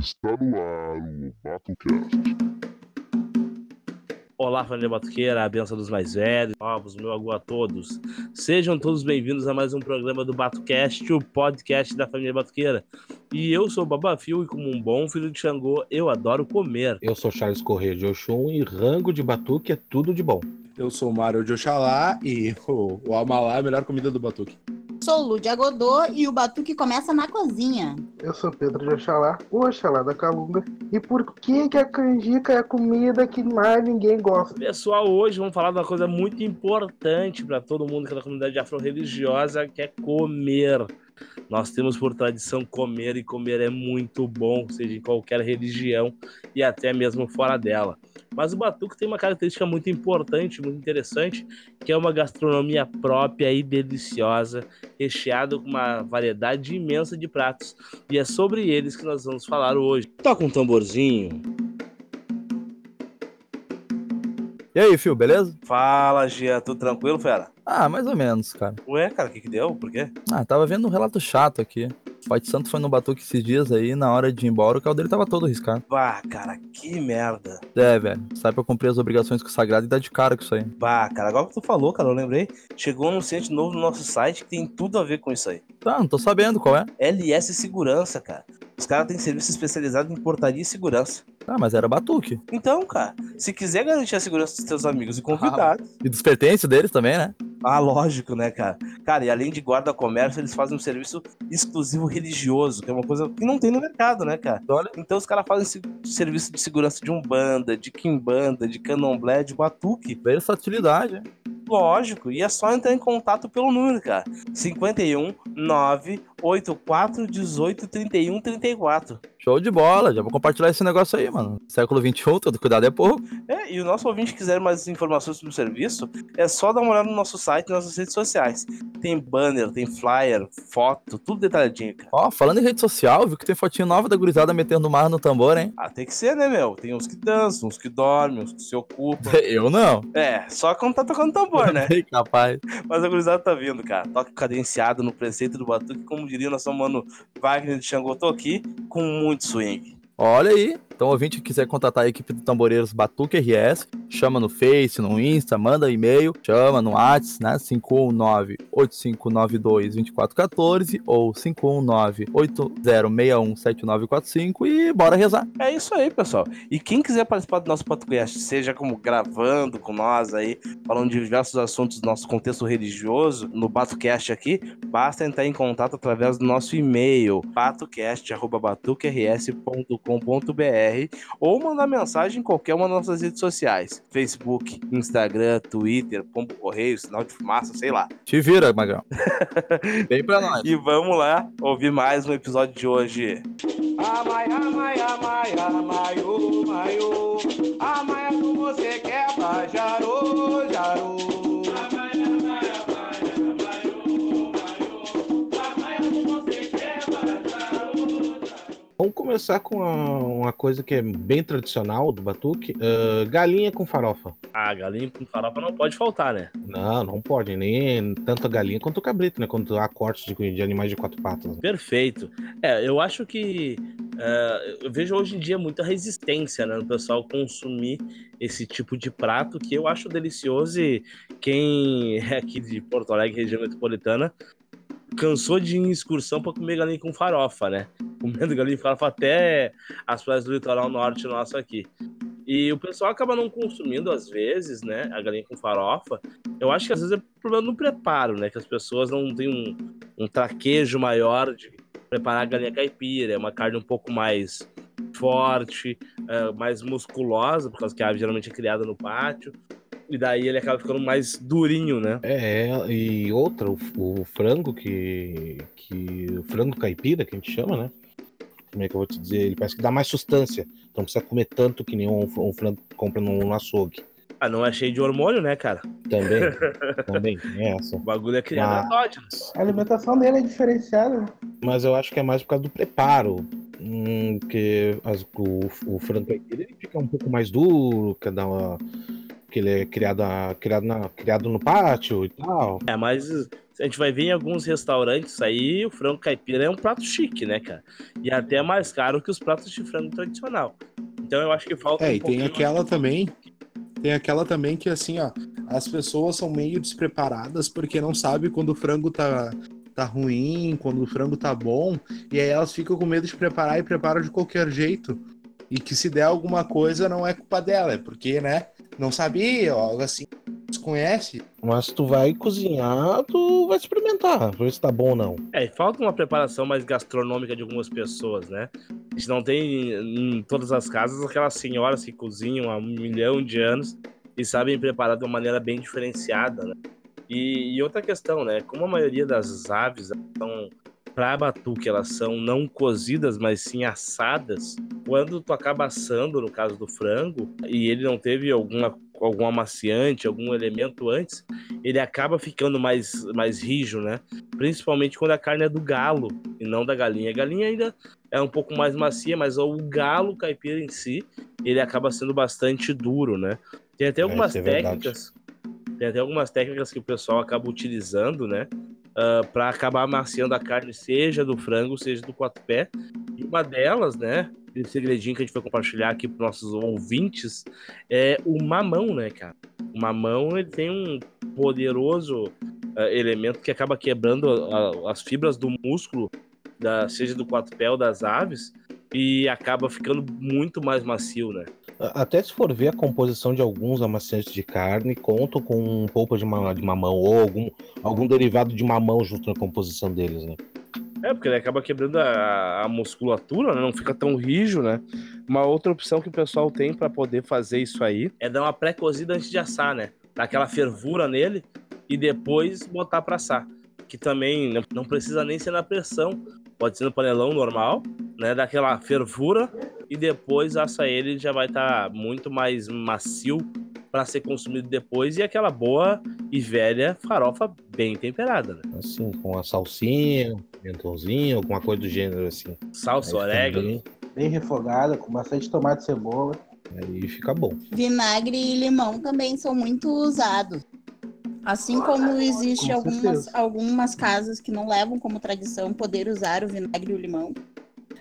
Está no ar o BatoCast. Olá, família Batuqueira, a benção dos mais velhos, novos, meu agu a todos. Sejam todos bem-vindos a mais um programa do BatoCast, o podcast da família Batuqueira. E eu sou o Babafio e como um bom filho de Xangô, eu adoro comer. Eu sou Charles Corrêa de Oxum e rango de batuque é tudo de bom. Eu sou o Mário de Oxalá e o, o Amalá é a melhor comida do batuque. Sou Lúdia Godô e o batuque começa na cozinha. Eu sou Pedro de Oxalá, o Oxalá da Calunga. E por que, que a canjica é a comida que mais ninguém gosta? Pessoal, hoje vamos falar de uma coisa muito importante para todo mundo que é da comunidade afro-religiosa, que é comer. Nós temos por tradição comer e comer é muito bom, seja em qualquer religião e até mesmo fora dela. Mas o batuque tem uma característica muito importante, muito interessante, que é uma gastronomia própria e deliciosa, recheada com uma variedade imensa de pratos. E é sobre eles que nós vamos falar hoje. Toca um tamborzinho. E aí, Fio, beleza? Fala, Gia, tudo tranquilo, fera? Ah, mais ou menos, cara. Ué, cara, o que que deu? Por quê? Ah, tava vendo um relato chato aqui. O Pai de Santo foi no Batuque esses dias aí, na hora de ir embora, o carro dele tava todo riscado. Bah, cara, que merda. É, velho, sai pra cumprir as obrigações com o sagrado e dá de cara com isso aí. Bah, cara, agora que tu falou, cara, eu lembrei. Chegou um anunciante novo no nosso site que tem tudo a ver com isso aí. Tá, não tô sabendo qual é. LS Segurança, cara. Os caras têm serviço especializado em portaria e segurança. Ah, mas era Batuque. Então, cara, se quiser garantir a segurança dos teus amigos e convidados. E dos pertences deles também, né? Ah, lógico, né, cara? Cara, e além de guarda-comércio, eles fazem um serviço exclusivo religioso, que é uma coisa que não tem no mercado, né, cara? Olha. Então os caras fazem serviço de segurança de umbanda, de quimbanda, de candomblé, de batuque. Versatilidade, hein? Lógico, e é só entrar em contato pelo número, cara. 51 9 84 18 31 34. Show de bola, já vou compartilhar esse negócio aí, mano. Século XXI, todo cuidado é pouco. É, e o nosso ouvinte quiser mais informações sobre o serviço, é só dar uma olhada no nosso site e nas nossas redes sociais. Tem banner, tem flyer, foto, tudo detalhadinho, cara. Ó, falando em rede social, viu que tem fotinho nova da gurizada metendo mar no tambor, hein? Ah, tem que ser, né, meu? Tem uns que dançam, uns que dormem, uns que se ocupam. Eu não. É, só quando tá tocando tambor, né? Capaz. Mas a gurizada tá vindo, cara. Toque cadenciado no preceito do batuque, como diria nosso mano Wagner de Xangô, tô aqui com muito swing. Olha aí. Então, ouvinte que quiser contatar a equipe do Tamboreiros Batuque RS, chama no Face, no Insta, manda e-mail, chama no WhatsApp, né? 519-8592-2414 ou 519-8061-7945 e bora rezar. É isso aí, pessoal. E quem quiser participar do nosso podcast, seja como gravando com nós aí, falando de diversos assuntos do nosso contexto religioso, no BatoCast aqui, basta entrar em contato através do nosso e-mail, batocast.batuquers.com.br ou mandar mensagem em qualquer uma das nossas redes sociais: Facebook, Instagram, Twitter, Pombo Correio, Sinal de Fumaça, sei lá. Te vira, Magrão. Vem pra nós. E vamos lá ouvir mais um episódio de hoje. Amai, amai, amai, amai, oh, mai, oh. Amai, como você quer, jarô, jarô. Vamos começar com uma, uma coisa que é bem tradicional do Batuque: ah, galinha com farofa. Ah, galinha com farofa não pode faltar, né? Não, não pode, nem tanto a galinha quanto o cabrito, né? Quando há cortes de, de animais de quatro patas. Perfeito. É, eu acho que é, eu vejo hoje em dia muita resistência né, no pessoal consumir esse tipo de prato que eu acho delicioso e quem é aqui de Porto Alegre, região metropolitana, cansou de ir em excursão para comer galinha com farofa, né? Comendo galinha com farofa até as praias do litoral norte nosso aqui. E o pessoal acaba não consumindo, às vezes, né, a galinha com farofa. Eu acho que às vezes é problema no preparo, né? Que as pessoas não têm um, um traquejo maior de preparar a galinha caipira. É uma carne um pouco mais forte, é, mais musculosa, por causa que a ave geralmente é criada no pátio. E daí ele acaba ficando mais durinho, né? É, e outra, o, o frango que, que. O frango caipira, que a gente chama, né? Como é que eu vou te dizer? Ele parece que dá mais sustância. Então não precisa comer tanto que nem um, um frango que compra no, no açougue. Ah, não é cheio de hormônio, né, cara? Também, também tem essa. O bagulho é criado endógenos. A alimentação dele é diferenciada. né? Mas eu acho que é mais por causa do preparo. Hum, que as- o, o frango caipira ele fica um pouco mais duro, que dá uma, que ele é criado, a- criado, na, criado no pátio e tal. É, mas a gente vai ver em alguns restaurantes aí, o frango caipira é um prato chique, né, cara? E até mais caro que os pratos de frango tradicional. Então eu acho que falta É, um e tem aquela também. Tem aquela também que assim, ó, as pessoas são meio despreparadas porque não sabe quando o frango tá, tá ruim, quando o frango tá bom, e aí elas ficam com medo de preparar e preparam de qualquer jeito. E que se der alguma coisa não é culpa dela, é porque, né, não sabia, ou algo assim, desconhece. Mas tu vai cozinhar, tu vai experimentar, ver se tá bom ou não. É, e falta uma preparação mais gastronômica de algumas pessoas, né? A gente não tem em todas as casas aquelas senhoras que cozinham há um milhão de anos e sabem preparar de uma maneira bem diferenciada, né? E, e outra questão, né? Como a maioria das aves são para batuque, elas são não cozidas, mas sim assadas. Quando tu acaba assando, no caso do frango, e ele não teve alguma algum amaciante, algum elemento antes, ele acaba ficando mais mais rijo, né? Principalmente quando a carne é do galo e não da galinha. A galinha ainda é um pouco mais macia, mas o galo caipira em si, ele acaba sendo bastante duro, né? Tem até algumas isso é técnicas, tem até algumas técnicas que o pessoal acaba utilizando, né? para acabar amaciando a carne, seja do frango, seja do quatro pé. E uma delas, né? Esse segredinho que a gente vai compartilhar aqui para nossos ouvintes é o mamão, né, cara? O mamão ele tem um poderoso eh, elemento que acaba quebrando a- as fibras do músculo, da, seja do quatro pé ou das aves, e acaba ficando muito mais macio, né? Até se for ver a composição de alguns amaciantes de carne, contam com polpa de, ma- de mamão ou algum, algum derivado de mamão junto na composição deles, né? É, porque ele acaba quebrando a, a musculatura, né? não fica tão rijo, né? Uma outra opção que o pessoal tem para poder fazer isso aí é dar uma pré-cozida antes de assar, né? Dar aquela fervura nele e depois botar para assar. Que também não precisa nem ser na pressão, pode ser no panelão normal, né? Dar aquela fervura e depois assa ele já vai estar muito mais macio para ser consumido depois e aquela boa e velha farofa bem temperada, né? Assim, com a salsinha, pimentãozinho, alguma coisa do gênero assim. Salsa, Aí orégano. também- Bem refogada, com bastante tomate e cebola. Aí fica bom. Vinagre e limão também são muito usados. Assim como existe Com algumas, algumas casas que não levam como tradição poder usar o vinagre e o limão.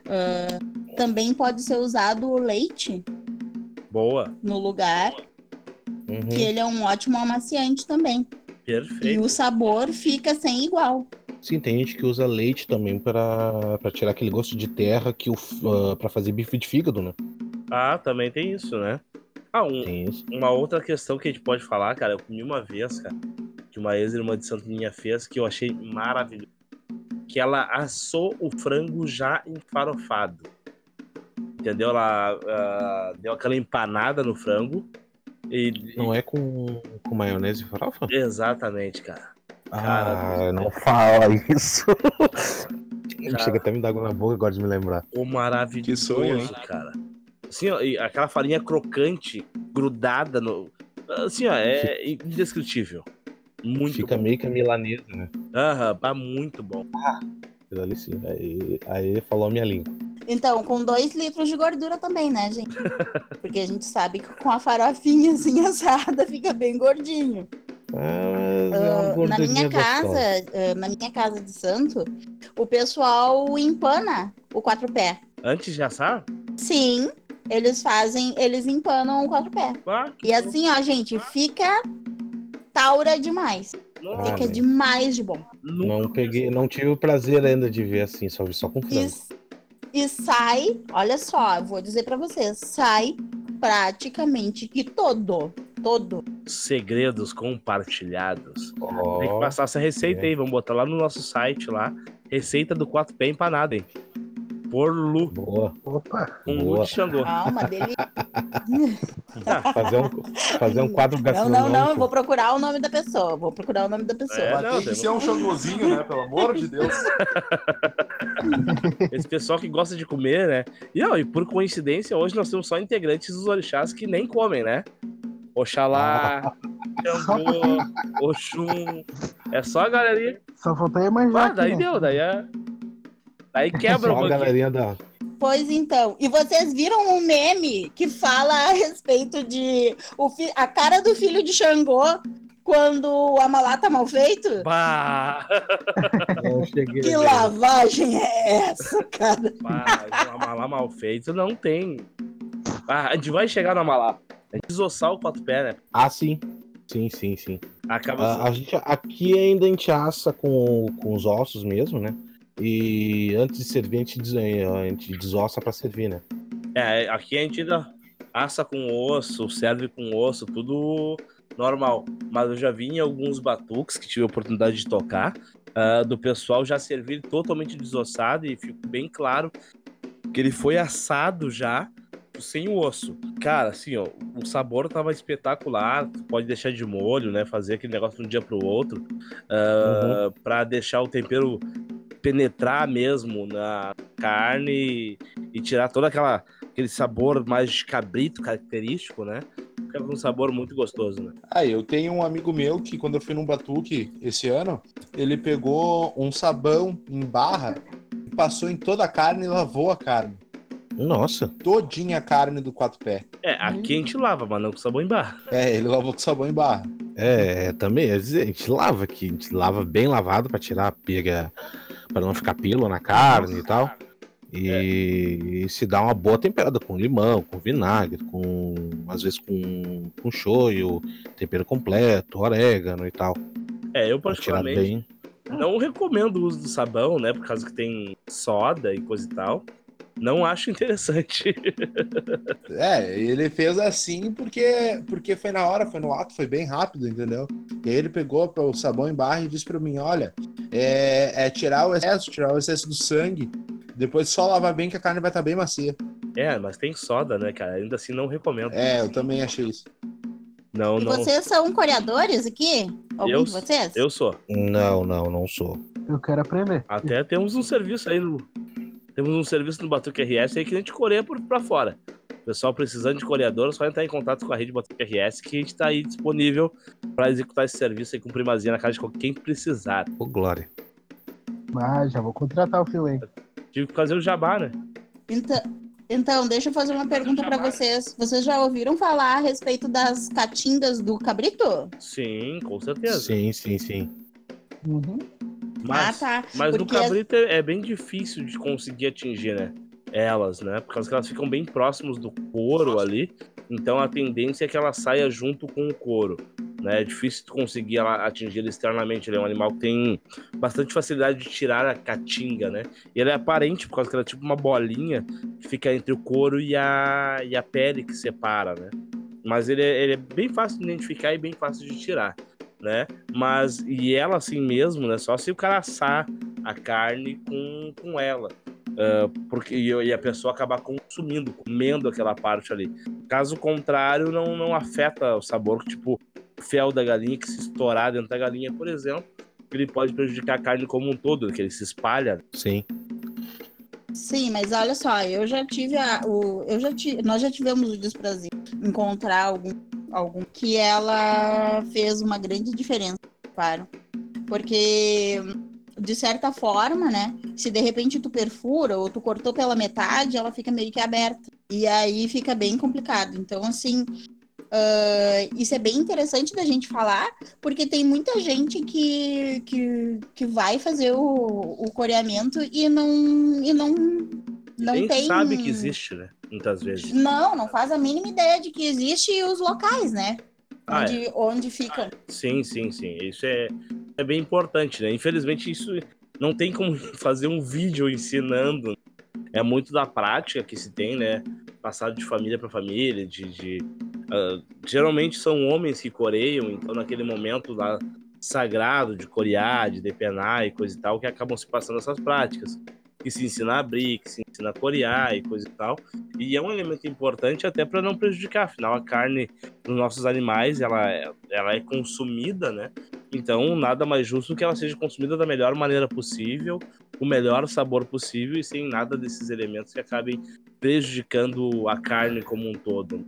Ah, também pode ser usado o leite Boa, no lugar, Uhum. que ele é um ótimo amaciante também. E perfeito. o sabor fica sem igual. Sim, tem gente que usa leite também pra tirar aquele gosto de terra que o uh, para fazer bife de fígado, né? Ah, também tem isso, né? Ah, um- Tem isso. uma outra questão que a gente pode falar, cara, eu comi uma vez, cara, que uma ex-irmã de Santo minha fez, que eu achei maravilhoso. Que ela assou o frango já enfarofado. Entendeu? Ela ah, deu aquela empanada no frango. E, Não é com, com maionese e farofa? Exatamente, cara. Ah, Cara, não fala isso. Cara. Chega até me dar água na boca agora de me lembrar. O maravilhoso, Que sonho, hein? cara. Assim, ó, e aquela farinha crocante, grudada no. Assim, ó, é indescritível. Muito Fica bom. meio que milanesa, né? Aham, tá muito bom. Aquilo ali sim. Aí, aí falou a minha língua. Então, com dois litros de gordura também, né, gente? Porque a gente sabe que com a farofinha assim assada fica bem gordinho. Ah, Ah, na minha casa, ah, na minha casa de santo, o pessoal empana o quatro pé. Antes de assar? Sim, eles fazem, eles empanam o quatro pé. Ah, E assim, ó, gente, fica taura demais. Nossa, Ah, Fica velho. demais de bom. Não peguei, não tive o prazer ainda de ver assim, só vi só com E, frango. e sai, olha só, eu vou dizer pra vocês, sai praticamente que todo, todo. Segredos compartilhados. Ó, Tem que passar essa receita é. aí, vamos botar lá no nosso site lá. Receita do 4 pé empanado, hein? Por Lu, boa. Opa, com Lu Boa. de Xangô. Calma, dele. Fazer um, fazer um quadro Não, gastronômico. não, não, eu vou procurar o nome da pessoa. Vou procurar o nome da pessoa. É, não, tem que ser um xangozinho, né? Pelo amor de Deus. Esse pessoal que gosta de comer, né? E, ó, e por coincidência, hoje nós temos só integrantes dos orixás que nem comem, né? Oxalá, Xangô, Oxum. É só a galerinha. só faltou manjar Ah, daí né? deu, daí é. Daí quebra Só um pouquinho. galerinha da. Pois então, e vocês viram um meme que fala a respeito de o fi- a cara do filho de Xangô quando o amalá tá mal feito? Bah. Que lavagem é essa, cara? bah, um amalá mal feito não tem. Ah, a gente vai chegar no amalá. É desossar o quatro pé, né? Ah, sim. Sim, sim, sim. Acaba A, a gente, aqui ainda a gente assa com, com os ossos mesmo, né? E antes de servir, a gente, des- a gente desossa pra servir, né? É, aqui a gente ainda assa com osso, serve com osso, tudo normal. Mas eu já vi em alguns batuques que tive a oportunidade de tocar, ah, do pessoal já servir totalmente desossado e ficou bem claro que ele foi assado já sem o osso. Cara, assim, ó, o sabor tava espetacular, pode deixar de molho, né, fazer aquele negócio de um dia pro outro, ah, pra deixar o tempero penetrar mesmo na carne e, e tirar toda aquela aquele sabor mais de cabrito característico, né? Fica com um sabor muito gostoso, né? Ah, eu tenho um amigo meu que quando eu fui num batuque esse ano, ele pegou um sabão em barra, passou em toda a carne e lavou a carne. Nossa. Todinha a carne do quatro pé. É, aqui a gente lava, mas não com sabão em barra. É, ele lavou com sabão em barra. É, também, é dizer, a gente lava aqui, a gente lava bem lavado pra tirar a pega, pra não ficar pelo na carne e tal. E, e se dá uma boa temperada com limão, com vinagre, com às vezes com, com shoyu, tempero completo, orégano e tal. É, eu particularmente bem. não recomendo o uso do sabão, né? Por causa que tem soda e coisa e tal. Não acho interessante. É, ele fez assim porque, porque foi na hora, foi no ato, foi bem rápido, entendeu? E aí ele pegou o sabão em barra e disse pra mim, olha, é, é tirar o excesso, tirar o excesso do sangue, depois só lavar bem que a carne vai estar bem macia. é, mas tem soda, né, cara? Ainda assim não recomendo. É, eu também achei isso. Não, E não. vocês são coreadores aqui? Algum Eu- de vocês? Eu sou. Não, não, não sou. Eu quero aprender. Até temos um serviço aí no. Temos um serviço no Batuque RS aí que a gente coreia por, pra fora. Pessoal precisando de coreador, é só entrar em contato com a rede Batuque RS que a gente tá aí disponível para executar esse serviço aí com primazia na casa de quem precisar. Ô, Glória. Ah, já vou contratar o filé. Tive que fazer o jabá, né? Então, então, deixa eu fazer uma pergunta pra vocês. Vocês já ouviram falar a respeito das catingas do cabrito? Sim, com certeza. Sim, sim, sim. Uhum. Mas, ah, tá. mas no cabrito é é bem difícil de conseguir atingir, né? Elas, né? Por causa que elas ficam bem próximos do couro ali. Então a tendência é que ela saia junto com o couro. Né? É difícil conseguir ela atingir ele externamente. Ele é um animal que tem bastante facilidade de tirar a catinga, né? E ele é aparente, por causa que ela é tipo uma bolinha que fica entre o couro e a, e a pele que separa, né? Mas ele é, ele é bem fácil de identificar e bem fácil de tirar, né? Mas, e ela assim mesmo, né? Só se o cara assar a carne com, com ela. Ah, porque, e, e a pessoa acabar consumindo, comendo aquela parte ali. Caso contrário, não, não afeta o sabor, tipo, o fel da galinha que se estourar dentro da galinha, por exemplo, ele pode prejudicar a carne como um todo, que ele se espalha. Sim. Sim, mas olha só, eu já tive a, o, eu já tive, nós já tivemos o desprazer de encontrar algum, algum que ela fez uma grande diferença, claro, porque de certa forma, né, se de repente tu perfura ou tu cortou pela metade, ela fica meio que aberta e aí fica bem complicado. Então, assim, ah, isso é bem interessante da gente falar, porque tem muita gente que, que, que vai fazer o, o coreamento e não, e não, não Nem tem. sabe que existe, né? Muitas vezes. Não, não faz a mínima ideia de que existe e os locais, né? Ah, onde, onde ficam. Sim, sim, sim. Isso é, é bem importante, né? Infelizmente, isso não tem como fazer um vídeo ensinando. É muito da prática que se tem, né? Passado de família para família, de. de ah, geralmente são homens que coreiam, então naquele momento lá sagrado de corear, de depenar e coisa e tal, que acabam se passando essas práticas. Que se ensina a abrir, que se ensina a corear e coisa e tal. E é um elemento importante até para não prejudicar, afinal a carne dos nossos animais, ela é, ela é consumida, né? Então, nada mais justo que ela seja consumida da melhor maneira possível, o melhor sabor possível e sem nada desses elementos que acabem prejudicando a carne como um todo.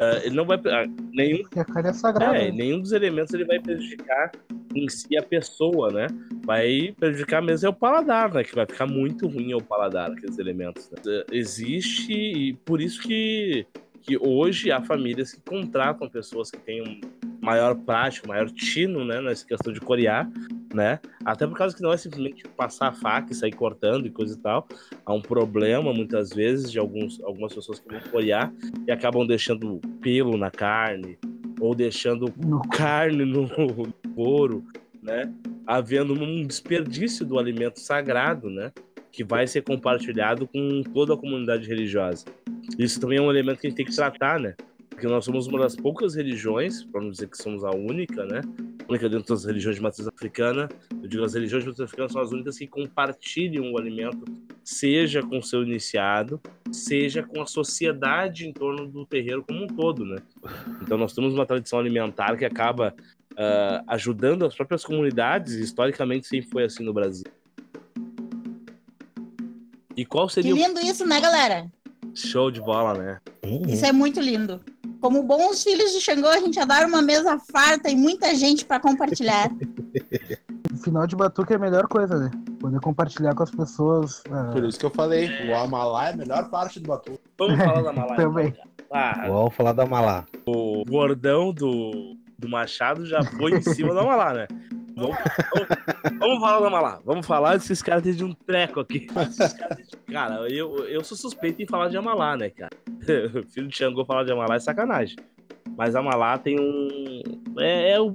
Ah, ele não vai ah, nenhum é é, né? nenhum dos elementos ele vai prejudicar em si a pessoa, né? Vai prejudicar mesmo é o paladar, né? Que vai ficar muito ruim ao paladar aqueles elementos. né? Eh, Existe e por isso que, que hoje há famílias que contratam pessoas que têm um- maior prática, maior tino, né, nessa questão de corear, né? Até por causa que não é simplesmente passar a faca e sair cortando e coisa e tal. Há um problema, muitas vezes, de alguns, algumas pessoas que vão corear e acabam deixando pelo na carne, ou deixando No- carne no couro, né? Havendo um desperdício do alimento sagrado, né? Que vai ser compartilhado com toda a comunidade religiosa. Isso também é um elemento que a gente tem que tratar, né? Porque nós somos uma das poucas religiões, para não dizer que somos a única, né? A única dentro das religiões de matriz africana. Eu digo as religiões de matriz africana são as únicas que compartilham o alimento, seja com o seu iniciado, seja com a sociedade em torno do terreiro como um todo, né? Então nós temos uma tradição alimentar que acaba ah, ajudando as próprias comunidades, historicamente sempre foi assim no Brasil. E qual Que seria lindo isso, né, galera? show de bola, né? Uhum. Isso é muito lindo. Como bons filhos de Xangô, a gente adora uma mesa farta e muita gente para compartilhar. O final de batuque é a melhor coisa, né? Poder compartilhar com as pessoas. ah, Por isso que eu falei, o Amalá é a melhor parte do batuque. Vamos falar da Malá. então, Também. Ah, Vamos falar da Malá. o gordão do, do Machado já foi em cima da Malá, né? Vamos, vamos- vamos falar da Malá. Vamos falar desses caras de um treco aqui. De- Cara, eu, eu sou suspeito em falar de Amalá, né, cara? Filho de Xangô falar de Amalá é sacanagem. Mas Amalá tem um. É, é o,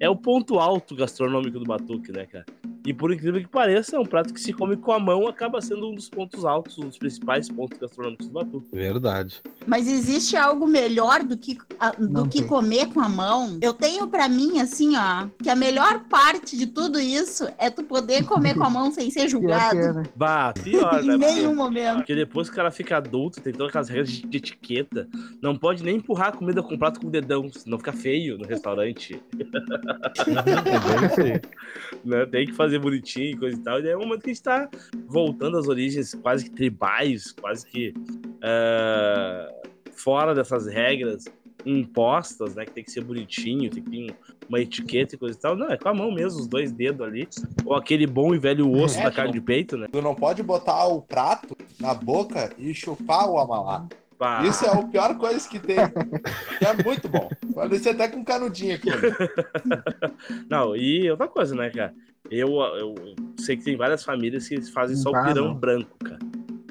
é o ponto alto gastronômico do Batuque, né, cara? E por incrível que pareça, é um prato que se come com a mão, acaba sendo um dos pontos altos, um dos principais pontos gastronômicos do Batuque. Verdade. Mas existe algo melhor do que, a- do Não que tem. comer com a mão? Eu tenho pra mim, assim, ó, que a melhor parte de tudo isso é tu poder comer com a mão sem ser pior julgado. que é, né? Bah, pior, né? Em Porque- nenhum momento. Porque depois que o cara fica adulto, tem todas aquelas regras de etiqueta. Não pode nem empurrar a comida com o prato com o dedão, senão fica feio no restaurante. É bem isso aí. Né? Tem que fazer bonitinho e coisa e tal. E daí é um momento que a gente tá voltando às origens quase que tribais, quase que ah, fora dessas regras impostas, né? Que tem que ser bonitinho, tem que ter um- uma etiqueta e coisa e tal. Não, é com a mão mesmo, os dois dedos ali. Ou aquele bom e velho osso É, da carne não- de peito, né? Tu não pode botar o prato na boca e chupar o Amalá. Pá. Isso é a pior coisa que tem. É muito bom. Ser até com canudinho aqui. Não, e outra coisa, né, cara? Eu, eu sei que tem várias famílias que fazem só o Ah, pirão branco, cara.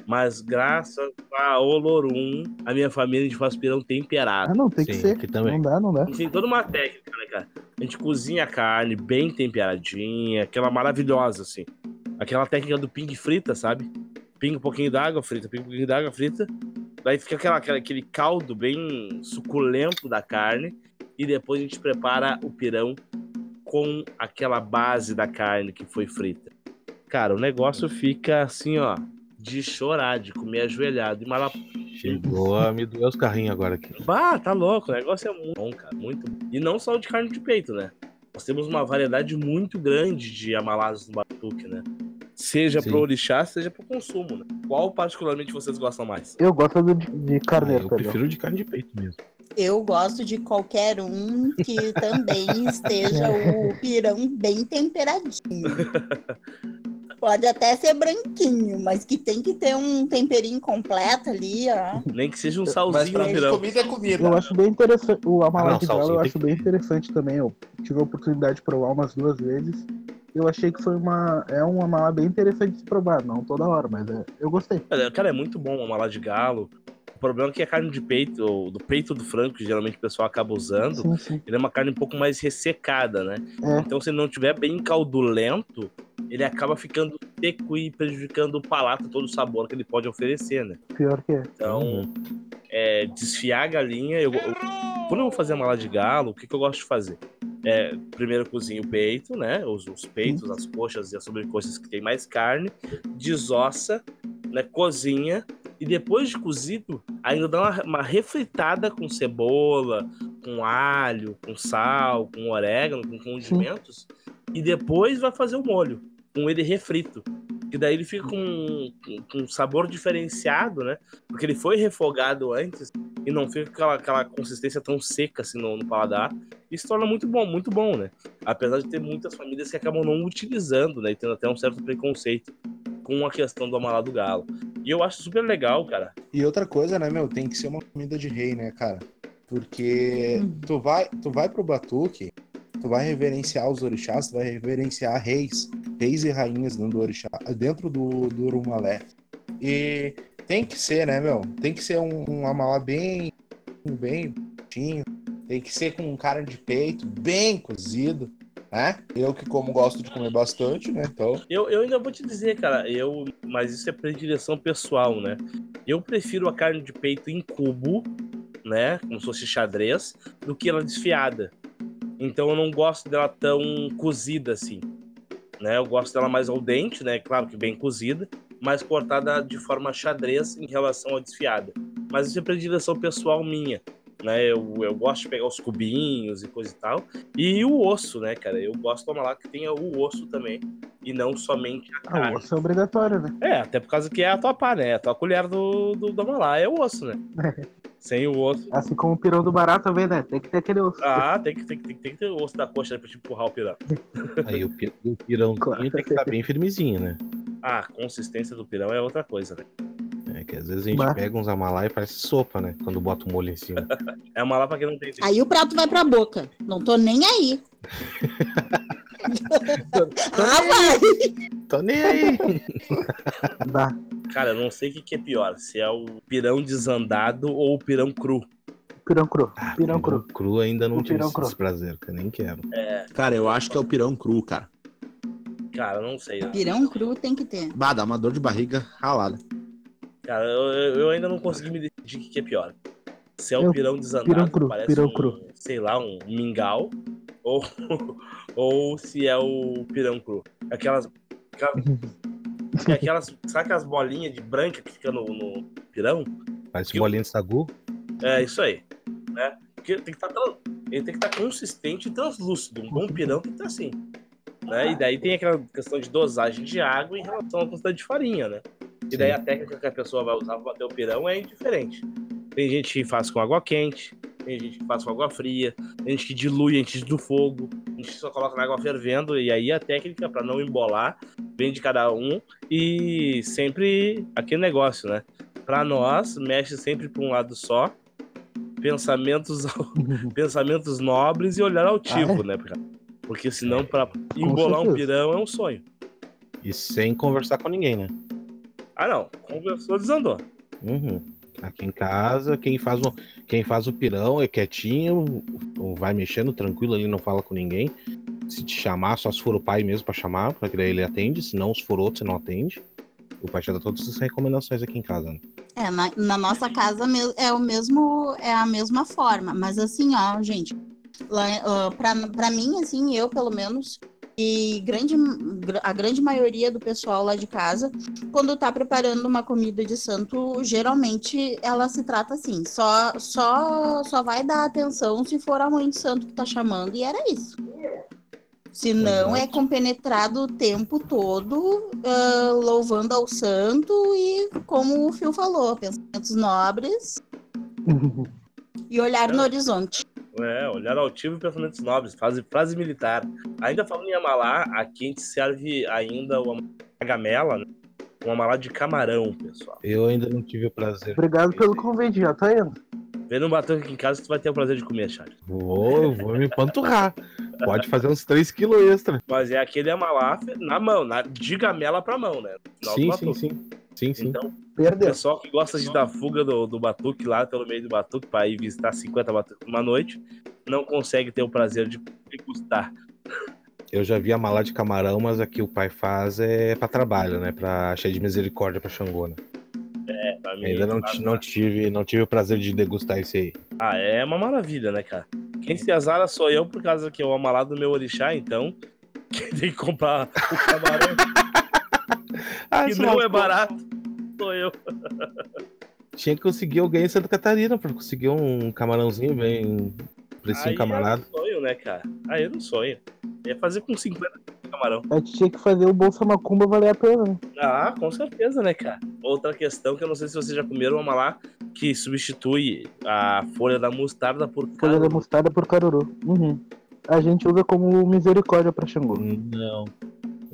Mas graças a Olorum, a minha família, a gente faz pirão temperado. Ah, não, tem que Sim, ser. aqui também. Não dá, não dá. A gente tem toda uma técnica, né, cara? A gente cozinha a carne bem temperadinha, aquela maravilhosa, assim. Aquela técnica do ping frita, sabe? Pinga um pouquinho d'água frita, pinga um pouquinho d'água frita. Daí fica aquela, aquele caldo bem suculento da carne. E depois a gente prepara o pirão com aquela base da carne que foi frita. Cara, o negócio fica assim, ó, de chorar, de comer ajoelhado. E mala... Chegou a me doer os carrinhos agora aqui. Bah, tá louco, o negócio é muito bom, cara, muito bom. E não só o de carne de peito, né? Nós temos uma variedade muito grande de amalazes no batuque, né? Seja Sim. pro orixá, seja pro consumo, né? Qual particularmente vocês gostam mais? Eu gosto do de, de Ah, carneiro, eu perdão. prefiro de carne de peito mesmo. Eu gosto de qualquer um que também esteja o pirão bem temperadinho. Pode até ser branquinho, mas que tem que ter um temperinho completo ali, ó. Nem que seja um salzinho no pirão. comida é comida. Eu acho bem interessante. O Ah, amalá não, de galo salsinha eu acho que bem ter. interessante também. Eu tive a oportunidade de provar umas duas vezes. Eu achei que foi uma. É um amalá bem interessante de se provar. Não toda hora, mas é, eu gostei. Cara, é muito bom uma malá de galo. O problema é que a carne de peito, ou do peito do frango, que geralmente o pessoal acaba usando, Sim, sim. ele é uma carne um pouco mais ressecada, né? É. Então, se ele não tiver bem caldulento, ele acaba ficando seco e prejudicando o palato, todo o sabor que ele pode oferecer, né? Pior que é. Então, é, desfiar a galinha. Eu, eu- quando eu vou fazer a mala de galo, o que, que eu gosto de fazer? É, primeiro cozinho o peito, né? Os, os peitos, as coxas e as sobrecoxas que tem mais carne, desossa, né? Cozinha. E depois de cozido, ainda dá uma, uma refritada com cebola, com alho, com sal, com orégano, com condimentos. E depois vai fazer o molho, com ele refrito. Que daí ele fica com, com, com um sabor diferenciado, né? Porque ele foi refogado antes e não fica aquela, aquela consistência tão seca assim no, no paladar. E se torna muito bom, muito bom, né? Apesar de ter muitas famílias que acabam não utilizando, né? E tendo até um certo preconceito com a questão do amalá do galo. E eu acho super legal, cara. E outra coisa, né, meu? Tem que ser uma comida de rei, né, cara? Porque tu vai, tu vai pro batuque, tu vai reverenciar os orixás, tu vai reverenciar reis, reis e rainhas dentro do orixá, dentro do, do Urumalé. E tem que ser, né, meu? Tem que ser um, um bem, bem bonitinho, tem que ser com um cara de peito bem cozido, né? Eu que como gosto de comer bastante, né? Então, Eu, eu ainda vou te dizer, cara, eu, mas isso é predileção pessoal, né? Eu prefiro a carne de peito em cubo, né? Como se fosse xadrez, do que ela desfiada. Então eu não gosto dela tão cozida assim. Né? Eu gosto dela mais ao dente, né? Claro que bem cozida, mas cortada de forma xadrez em relação à desfiada. Mas isso é predileção pessoal minha. Né? Eu, eu gosto de pegar os cubinhos e coisa e tal. E o osso, né, cara? Eu gosto de tomar lá que tenha o osso também. E não somente a Ah, carne. o osso é obrigatório, né? É, até por causa que é a tua pá, né? A tua colher do, do, do Amalá é o osso, né? Sem o osso. Assim como o pirão do barato também, né? Tem que ter aquele osso. Ah, tem que, tem, que- tem, que- tem que ter o osso da coxa né, pra te empurrar o pirão. Aí o, pi- o pirãozinho Claro. tem que estar bem firmezinho, né? Ah, a consistência do pirão é outra coisa, né? É que às vezes a gente Bah. pega uns amalá e parece sopa, né? Quando bota o molho em cima. É uma lá pra quem não tem. Aí o prato vai pra boca. Não tô nem aí. ah, vai! Tô nem aí. Dá. Cara, eu não sei o que, que é pior, se é o pirão desandado ou o pirão cru. Pirão cru. Ah, Pirão cru. cru ainda não O tive pirão esse cru. desprazer, que eu nem quero. cara, eu acho que é o pirão cru, cara. Cara, não sei. né? Pirão cru tem que ter. Bah, dá uma dor de barriga ralada. Cara, eu, eu- eu ainda não consegui me decidir o que, que é pior. Se é o Eu- pirão desandado, pirão cru, parece pirão um, cru. sei lá, um mingau, ou, ou se é o pirão cru. Aquelas, aquelas, aquelas sabe aquelas bolinhas de branca que fica no, no pirão? Parece Que- bolinha de sagu. É isso aí, né? Porque tem que estar ele tem que estar consistente e translúcido. Um bom pirão tem que estar assim, né? E daí tem aquela questão de dosagem de água em relação à quantidade de farinha, né? E daí a técnica que a pessoa vai usar para bater o pirão é diferente. Tem gente que faz com água quente, tem gente que faz com água fria, tem gente que dilui antes do fogo, tem gente que só coloca na água fervendo, e aí a técnica para não embolar vem de cada um e sempre aquele negócio, né? Para nós, mexe sempre para um lado só, pensamentos, pensamentos nobres e olhar altivo, né? Porque senão, para embolar um pirão é um sonho. E sem conversar com ninguém, né? Ah, não. Conversou, desandou. Uhum. Aqui em casa, quem faz o, quem faz o pirão é quietinho, vai mexendo tranquilo ali, não fala com ninguém. Se te chamar, só se for o pai mesmo pra chamar, porque daí ele atende, se não, se for outro, você não atende. O pai já dá todas essas recomendações aqui em casa, né? É, na, na nossa casa é o mesmo, é a mesma forma. Mas assim, ó, gente, lá, pra, pra mim, assim, eu pelo menos, e grande, gr- a grande maioria do pessoal lá de casa, quando tá preparando uma comida de santo, geralmente ela se trata assim, só, só, só vai dar atenção se for a mãe de santo que tá chamando, e era isso. Se não, é compenetrado o tempo todo, ah, louvando ao santo e, como o Phil falou, pensamentos nobres e olhar no horizonte. É, olhar altivo e pensamentos nobres, frase, frase militar. Ainda falando em amalá, aqui a gente serve ainda o gamela, né? Um amalá de camarão, pessoal. Eu ainda não tive o prazer. Obrigado pelo convite, já tá indo. Vem no batuque aqui em casa que tu vai ter o prazer de comer, Charles. Vou, eu vou me panturrar. Pode fazer uns 3 quilos extra. Mas é aquele amalá na mão, na, de gamela pra mão, né? Sim, sim, sim. Sim, sim. Então, o Perdeu. pessoal que gosta de dar fuga do, do batuque lá pelo meio do batuque pra ir visitar 50 batuques numa noite, não consegue ter o prazer de degustar. Eu já vi a mala de camarão, mas aqui o pai faz é pra trabalho, né? Pra cheio de misericórdia pra Xangô, né? Pra mim, Ainda não, tá- não, tive, não tive o prazer de degustar esse aí. Ah, é uma maravilha, né, cara? Quem se azara sou eu por causa que eu lá do meu orixá, então. Quem tem que comprar o camarão Ah, que se não é barato sou eu. Tinha que conseguir alguém em Santa Catarina pra conseguir um camarãozinho bem. Precinho Aí camarada. era um sonho, né, cara? Aí era um sonho. Ia fazer com 50 camarão. A gente tinha que fazer o Bolsa Macumba valer a pena, né? Ah, com certeza, né, cara? Outra questão que eu não sei se vocês já comeram uma lá que substitui a folha da mostarda por Folha da caruru. mostarda por caruru. Uhum. A gente usa como misericórdia pra Xangô. Não.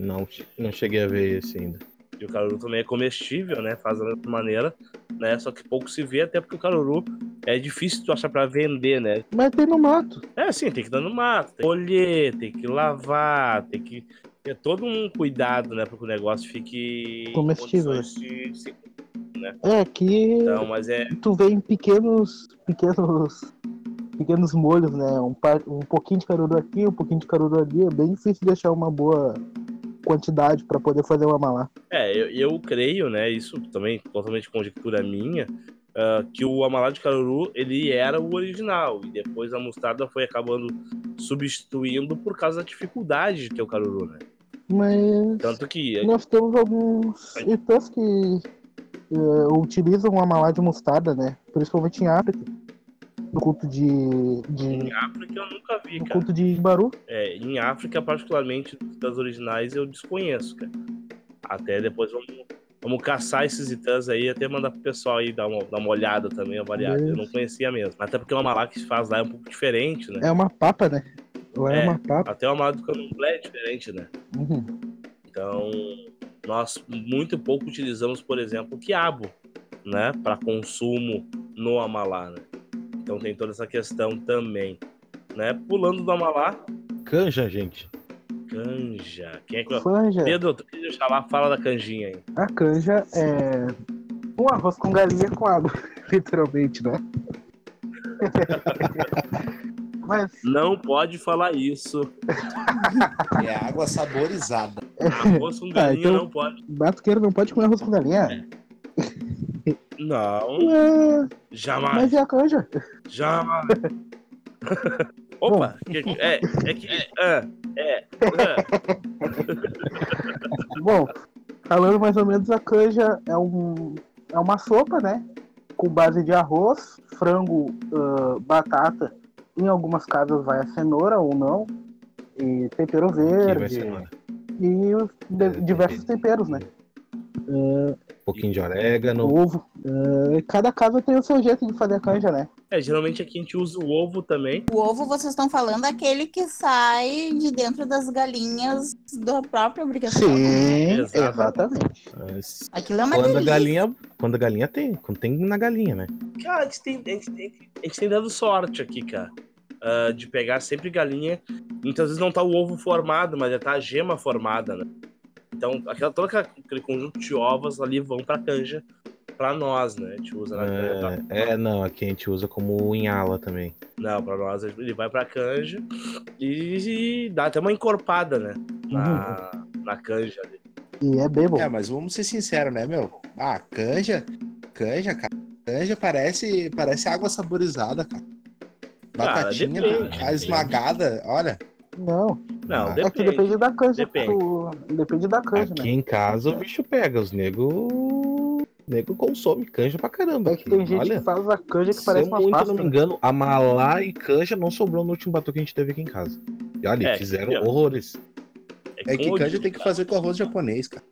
Não, não cheguei a ver esse ainda. E o caruru também é comestível, né? Faz da mesma maneira, né? Só que pouco se vê, até porque o caruru é difícil tu achar pra vender, né? Mas tem no mato. É assim, tem que dar no mato, tem que colher, tem que lavar, tem que ter todo um cuidado, né? Pra que o negócio fique Comestível. de se- É, aqui Então, mas é. tu vê em pequenos. pequenos. pequenos molhos, né? Um, par- um pouquinho de caruru aqui, um pouquinho de caruru ali. É bem difícil de achar uma boa quantidade pra poder fazer uma malá. É, eu, eu creio, né? Isso também totalmente conjectura minha. ah, que o amalá de caruru ele era o original e depois a mostarda foi acabando substituindo por causa da dificuldade de ter o caruru, né? Mas Tanto que nós temos alguns itãs que eh, utilizam a malá de mostarda, né? Principalmente em África. No culto de. de em África eu nunca vi, no cara. culto de Baru. É, em África, particularmente das originais, eu desconheço, cara. Até depois vamos, vamos caçar esses itãs aí, até mandar pro pessoal aí dar uma, dar uma olhada também, avaliar. Eu não conhecia mesmo. Até porque o amalá que se faz lá é um pouco diferente, né? É uma papa, né? Ou é, É. uma papa. Até o amalá do candomblé é diferente, né? Uhum. Então, nós muito pouco utilizamos, por exemplo, o quiabo, né, para consumo no Amalá, né? Então tem toda essa questão também, né? Pulando do Amalá, Canja, gente. canja. Quem é que Fanja. Pedro, tu queria falar, fala da canjinha aí. A canja é um arroz com galinha com água, literalmente, né? Mas Não pode falar isso. É água saborizada. Arroz com galinha então- não pode. batuqueiro não pode comer arroz com galinha. Não, É, jamais, mas é a canja. jamais. Opa, que- é, é que é, é, é. Bom, falando mais ou menos, a canja é, um, é uma sopa, né? Com base de arroz, frango, ah, batata. Em algumas casas vai a cenoura ou não. E tempero verde. E É, diversos temperos, né? Um pouquinho de orégano. Ovo. Ah, cada casa tem o seu jeito de fazer a canja, né? É, geralmente aqui a gente usa o ovo também. O ovo, vocês estão falando, é aquele que sai de dentro das galinhas da própria obrigação. Sim, exatamente. Mas Aquilo é uma Quando a galinha. Quando a galinha tem. Quando tem na galinha, né? Cara, a gente tem, a gente tem, a gente tem dado sorte aqui, cara. ah, de pegar sempre galinha. Muitas vezes não tá o ovo formado, mas já tá a gema formada, né? Então, aquela, todo aquele conjunto de ovos ali vão pra canja pra nós, né? A gente usa na canja. É, é, não, aqui a gente usa como inhala também. Não, pra nós ele vai pra canja e, e dá até uma encorpada, né? Na, na canja ali. E é bem bom. É, mas vamos ser sinceros, né, meu? Ah, canja, canja, cara. Canja parece, parece água saborizada, cara. Cara, Batatinha, depende. a esmagada, olha. Não, Não, Ah, é que depende. depende da canja. que Depende. Depende da canja, Aqui né? em casa o bicho pega, os nego. nego consome canja pra caramba. É que tem gente Olha, que faz a canja que se parece eu uma muito pasta. não me engano, a malá e canja não sobrou no último batom que a gente teve aqui em casa. E olha, É, fizeram que- horrores. É que como eu canja digo, tem que fazer com arroz japonês, cara.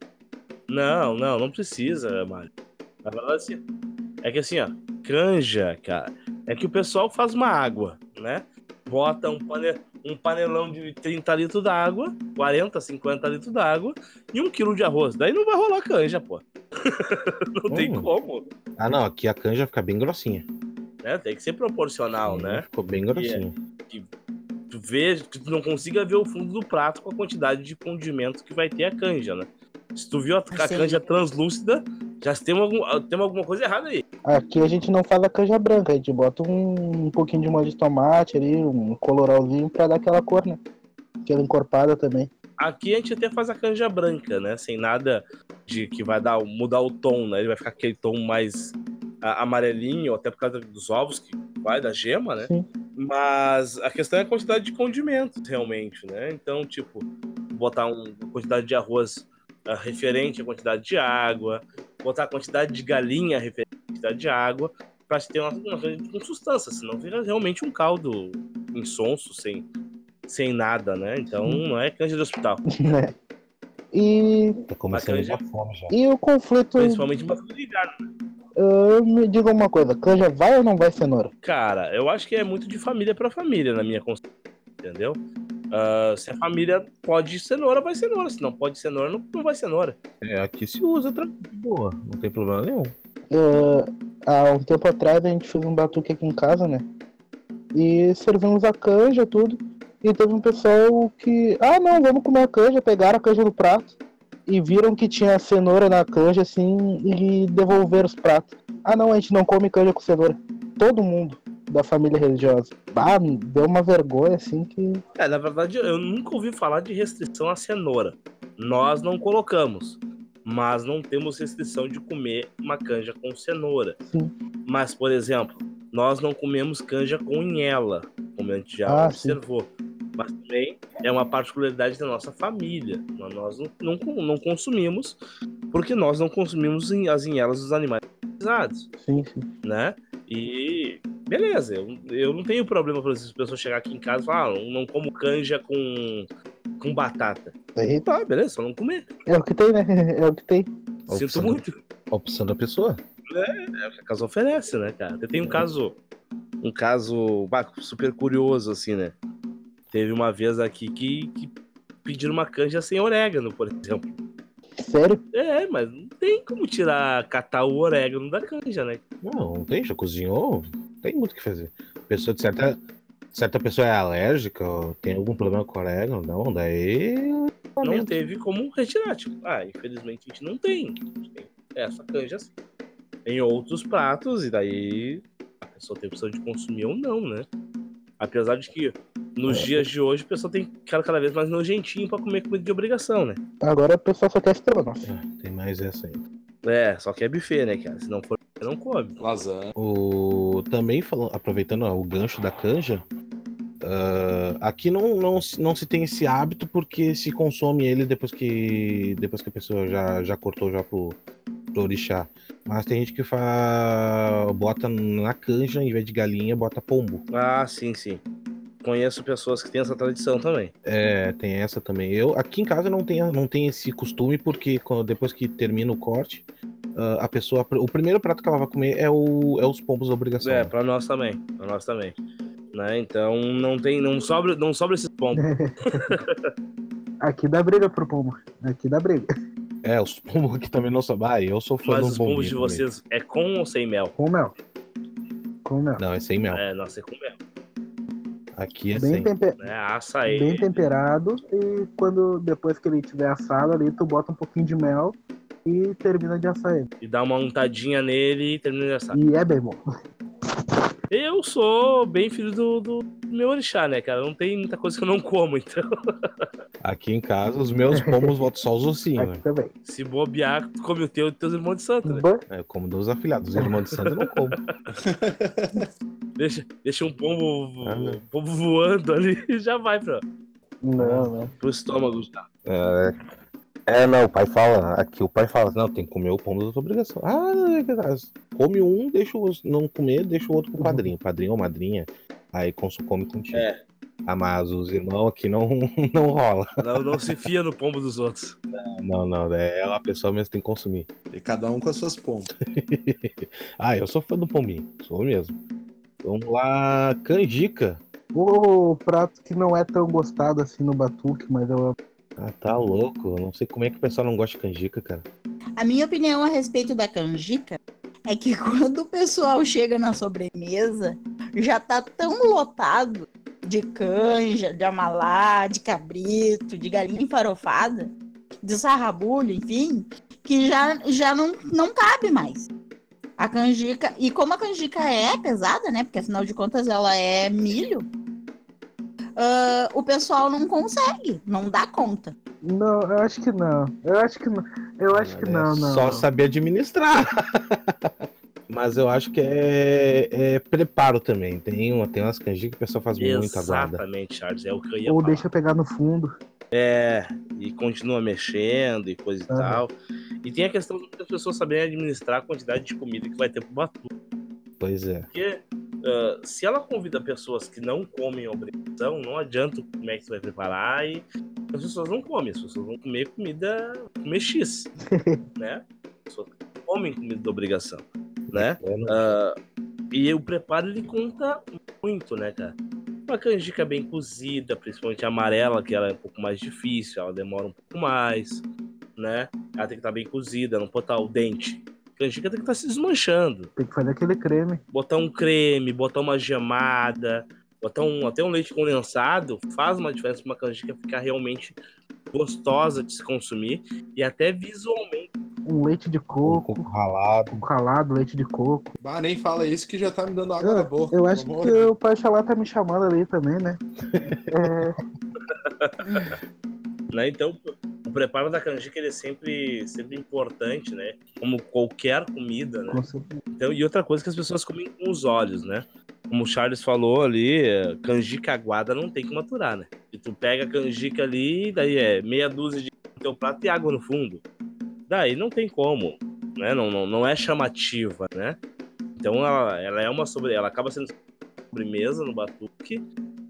Não, não, não precisa, Mário. Na verdade, assim, é que assim, ó, canja, cara, é que o pessoal faz uma água, né? Bota um, pane- um panelão de 30 litros d'água, 40, 50 litros d'água e um quilo de arroz. Daí não vai rolar canja, pô. não tem Hum. como, Ah, não, aqui a canja fica bem grossinha. né? Tem que ser proporcional, né? Ficou bem grossinha. Tu vê, que tu não consiga ver o fundo do prato com a quantidade de condimento que vai ter a canja, né? Se tu viu a, a canja translúcida, já tem, algum, tem alguma coisa errada aí. Aqui a gente não faz a canja branca, a gente bota um, um pouquinho de molho de tomate ali, um coloralzinho pra dar aquela cor, né? Aquela encorpada também. Aqui a gente até faz a canja branca, né? Sem nada de que vai dar mudar o tom, né? Ele vai ficar aquele tom mais a- amarelinho, até por causa dos ovos que vai da gema, né? Sim. Mas a questão é a quantidade de condimentos, realmente, né? Então, tipo, botar um- uma quantidade de arroz referente à quantidade de água, botar a quantidade de galinha referente à quantidade de água, pra se ter uma, uma coisa com substância, senão vira realmente um caldo insonso, sem, sem nada, né? Então não é canja de hospital. né? E, Tá começando a canja- fome já. e o conflito. Principalmente bastante de inverno. ah, me diga uma coisa, canja vai ou não vai cenoura? Cara, eu acho que é muito de família pra família, na minha concepção, entendeu? Ah, se a família pode cenoura, vai cenoura. Se não pode cenoura, não, não vai cenoura. É, aqui se usa tranquilo, não tem problema nenhum. É, há um tempo atrás a gente fez um batuque aqui em casa, né? E servimos a canja, tudo. E teve um pessoal que. Ah não, vamos comer a canja, pegaram a canja no prato e viram que tinha cenoura na canja, assim, e devolveram os pratos. Ah não, a gente não come canja com cenoura. Todo mundo da família religiosa. Ah, deu uma vergonha, assim, que. É, na verdade, eu nunca ouvi falar de restrição à cenoura. Nós não colocamos, mas não temos restrição de comer uma canja com cenoura. Sim. Mas, por exemplo, nós não comemos canja com inhela, como a gente já Ah, sim. observou. Mas também é uma particularidade da nossa família. Nós- não, não, não consumimos, porque nós não consumimos as inhelas dos animais utilizados Sim, sim. né? E beleza, eu, eu não tenho problema para as pessoas chegar aqui em casa e falar, ah, não, como canja com, com batata. Aí Tá, beleza, só não comer. é o que tem, né? É o que tem. Sinto Opção. muito. A opção da pessoa. É o que a casa oferece, né, cara? Eu tenho um caso, um caso bah, super curioso, assim, né? Teve uma vez aqui que, que pediram uma canja sem orégano, por exemplo. Sério? É, mas não tem como tirar, catar o orégano da canja, né? Não, não tem, já cozinhou, tem muito o que fazer. Pessoa de certa, certa pessoa é alérgica, ou tem algum problema com orégano, não, daí. não teve como retirar. Tipo, ah, infelizmente a gente não tem. A gente tem essa canja assim. Em outros pratos, e daí a pessoa tem opção de consumir ou não, né? Apesar de que nos É. dias de hoje a pessoa tem ficar cada vez mais nojentinho pra comer comida de obrigação, né? Agora o pessoal só quer estrogonofe. Ah, tem mais essa aí. É, só que é buffet, né, cara? Se não for, não come. Lasanha. O, também falando, aproveitando ó, o gancho da canja, ah, aqui não, não, se- não se tem esse hábito porque se consome ele depois que depois que a pessoa já, já cortou já pro, pro orixá. Mas tem gente que fa... bota na canja, em vez de galinha, bota pombo. Ah, sim, sim. Conheço pessoas que têm essa tradição também. É, tem essa também. Eu aqui em casa não tem, não tem esse costume porque quando, depois que termina o corte, ah, a pessoa o primeiro prato que ela vai comer é, o, é os pombos da obrigação. É, né? pra nós também. Pra nós também. Né? Então não tem. Não sobra, não sobra esses pombos. Aqui dá briga pro pombo. Aqui dá briga. É, os pombos aqui também não são. Ah, eu sou fã Mas os pombos de pombinho também. vocês é com ou sem mel? Com mel. Com mel. Não, é sem mel. É, nossa, é com mel. Aqui é Bem, sem. tempe- Né? Assa ele. bem temperado. E quando depois que ele tiver assado ali, tu bota um pouquinho de mel e termina de assar ele. e dá uma untadinha nele e termina de assar. E é bem bom. Eu sou bem filho do, do meu orixá, né, cara? Não tem muita coisa que eu não como, então. Aqui em casa, os meus pombos voltam só os ossinhos, Aqui né? também. Se bobear, tu come o teu e teus irmãos de santo, né? É, eu como dos afilhados. Os irmãos de santo eu não como. Deixa, deixa um pombo, Ah, um pombo voando ali e já vai pra, Não, não. pro estômago. já. É, é, não, o pai fala. Aqui o pai fala, não, tem que comer o pombo da tua obrigação. Ah, não, é verdade. Come um, deixa o outro não comer, deixa o outro pro padrinho. Padrinho ou madrinha, aí come contigo. É. Ah, mas os irmãos aqui não, não rola. Não, não se fia no pombo dos outros. Não, não, é ela a pessoa mesmo tem que consumir. E cada um com as suas pontas. ah, eu sou fã do pombinho, sou mesmo. Vamos lá, canjica. O prato que não é tão gostado assim no batuque, mas eu. Ah, tá louco. Eu não sei como é que o pessoal não gosta de canjica, cara. A minha opinião a respeito da canjica é que quando o pessoal chega na sobremesa, já tá tão lotado de canja, de amalá, de cabrito, de galinha enfarofada, de sarrabulho, enfim, que já, já não, não cabe mais. A canjica, e como a canjica é pesada, né? Porque afinal de contas ela é milho, ah, o pessoal não consegue, não dá conta. Não, eu acho que não. Eu acho que não. Eu acho que É não, não. Só saber administrar. Mas eu acho que é, é preparo também. Tem, uma, tem umas canjicas que o pessoal faz muito aguada. Exatamente, Charles. É o que eu ia Ou falar. deixa eu pegar no fundo. É, e continua mexendo e coisa e Aham. tal. E tem a questão das pessoas saberem administrar a quantidade de comida que vai ter pro batu. Pois é. Porque ah, se ela convida pessoas que não comem a obrigação, não adianta como é que você vai preparar e as pessoas não comem, as pessoas vão comer comida, comer X, né? As pessoas comem comida da obrigação, né? Ah, e o preparo ele conta muito, né, cara? uma canjica bem cozida, principalmente a amarela, que ela é um pouco mais difícil, ela demora um pouco mais, né? Ela tem que estar bem cozida, não botar o dente. A canjica tem que estar se desmanchando. Tem que fazer aquele creme. Botar um creme, botar uma gemada, botar um, até um leite condensado, faz uma diferença para uma canjica ficar realmente gostosa de se consumir e até visualmente. Um leite de Um coco, coco ralado. um ralado, leite de coco. Bah, nem fala isso que já tá me dando água na boca. Eu acho que amor de o Pai Xalá tá me chamando ali também, né? É, Né? Então, o preparo da canjica ele é sempre, sempre importante, né? Como qualquer comida, né? com certeza. Então, e outra coisa que as pessoas comem com os olhos, né? Como o Charles falou ali, é, canjica aguada não tem que maturar, né? E tu pega a canjica ali, daí é meia dúzia de teu prato e água no fundo. Daí não tem como, né? Não, não, não é chamativa, né? Então ela, ela é uma sobre, ela acaba sendo sobremesa no batuque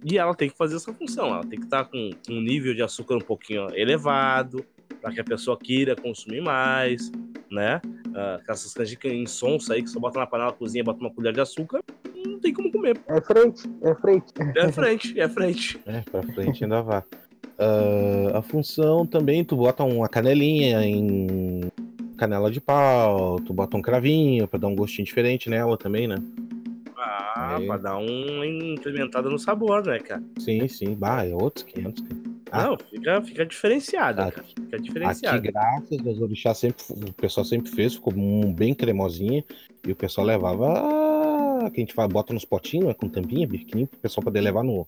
e ela tem que fazer essa função. Ela tem que estar com, com um nível de açúcar um pouquinho elevado para que a pessoa queira consumir mais, né? Ah, essas canjicas em sonsa aí que só bota na panela, cozinha, bota uma colher de açúcar, não tem como comer. É frente, é frente. É frente, é frente. É, pra frente ainda vá. Ah, a função também, tu bota uma canelinha em canela de pau, tu bota um cravinho pra dar um gostinho diferente nela também, né? Ah, Aí. pra dar uma incrementada no sabor, né, cara? Sim, sim. Bah, é outros 500. cara. Ah. Não, fica, fica diferenciada, Ah, cara. Fica Aqui, diferenciada. graças aos orixás, sempre, o pessoal sempre fez, ficou um bem cremosinha. E o pessoal levava. Que a gente fala, bota nos potinhos, né, com tampinha, biquinho, pro pessoal poder levar no.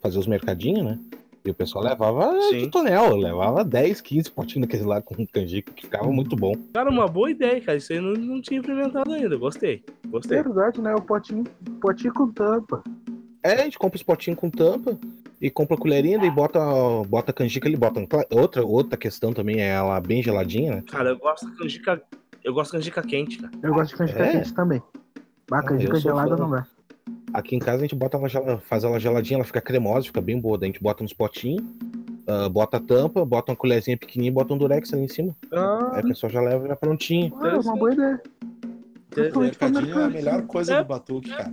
fazer os mercadinhos, né? E o pessoal levava Sim. de tonel, levava 10, 15 potinhos daqueles lá com canjica, que ficava muito bom. Cara, uma boa ideia, cara. Isso aí não, não tinha implementado ainda. Gostei. Gostei. Verdade, né? O potinho, potinho com tampa. É, a gente compra os potinhos com tampa e compra a colherinha, daí bota, bota a canjica ali, bota. Outra, outra questão também é ela bem geladinha, né? Cara, eu gosto da canjica. Eu gosto da canjica quente, cara. Eu gosto de canjica É? quente também. Ah, Ah, canjica gelada fã. não. Aqui em casa a gente bota ela, faz ela geladinha, ela fica cremosa, fica bem boa. Daí a gente bota nos potinhos, ah, bota a tampa, bota uma colherzinha pequenininha e bota um durex ali em cima. Ah, Aí a pessoa já leva já prontinho. Ah, é uma boa ideia. Mercadinho é a melhor coisa É. do batuque, cara.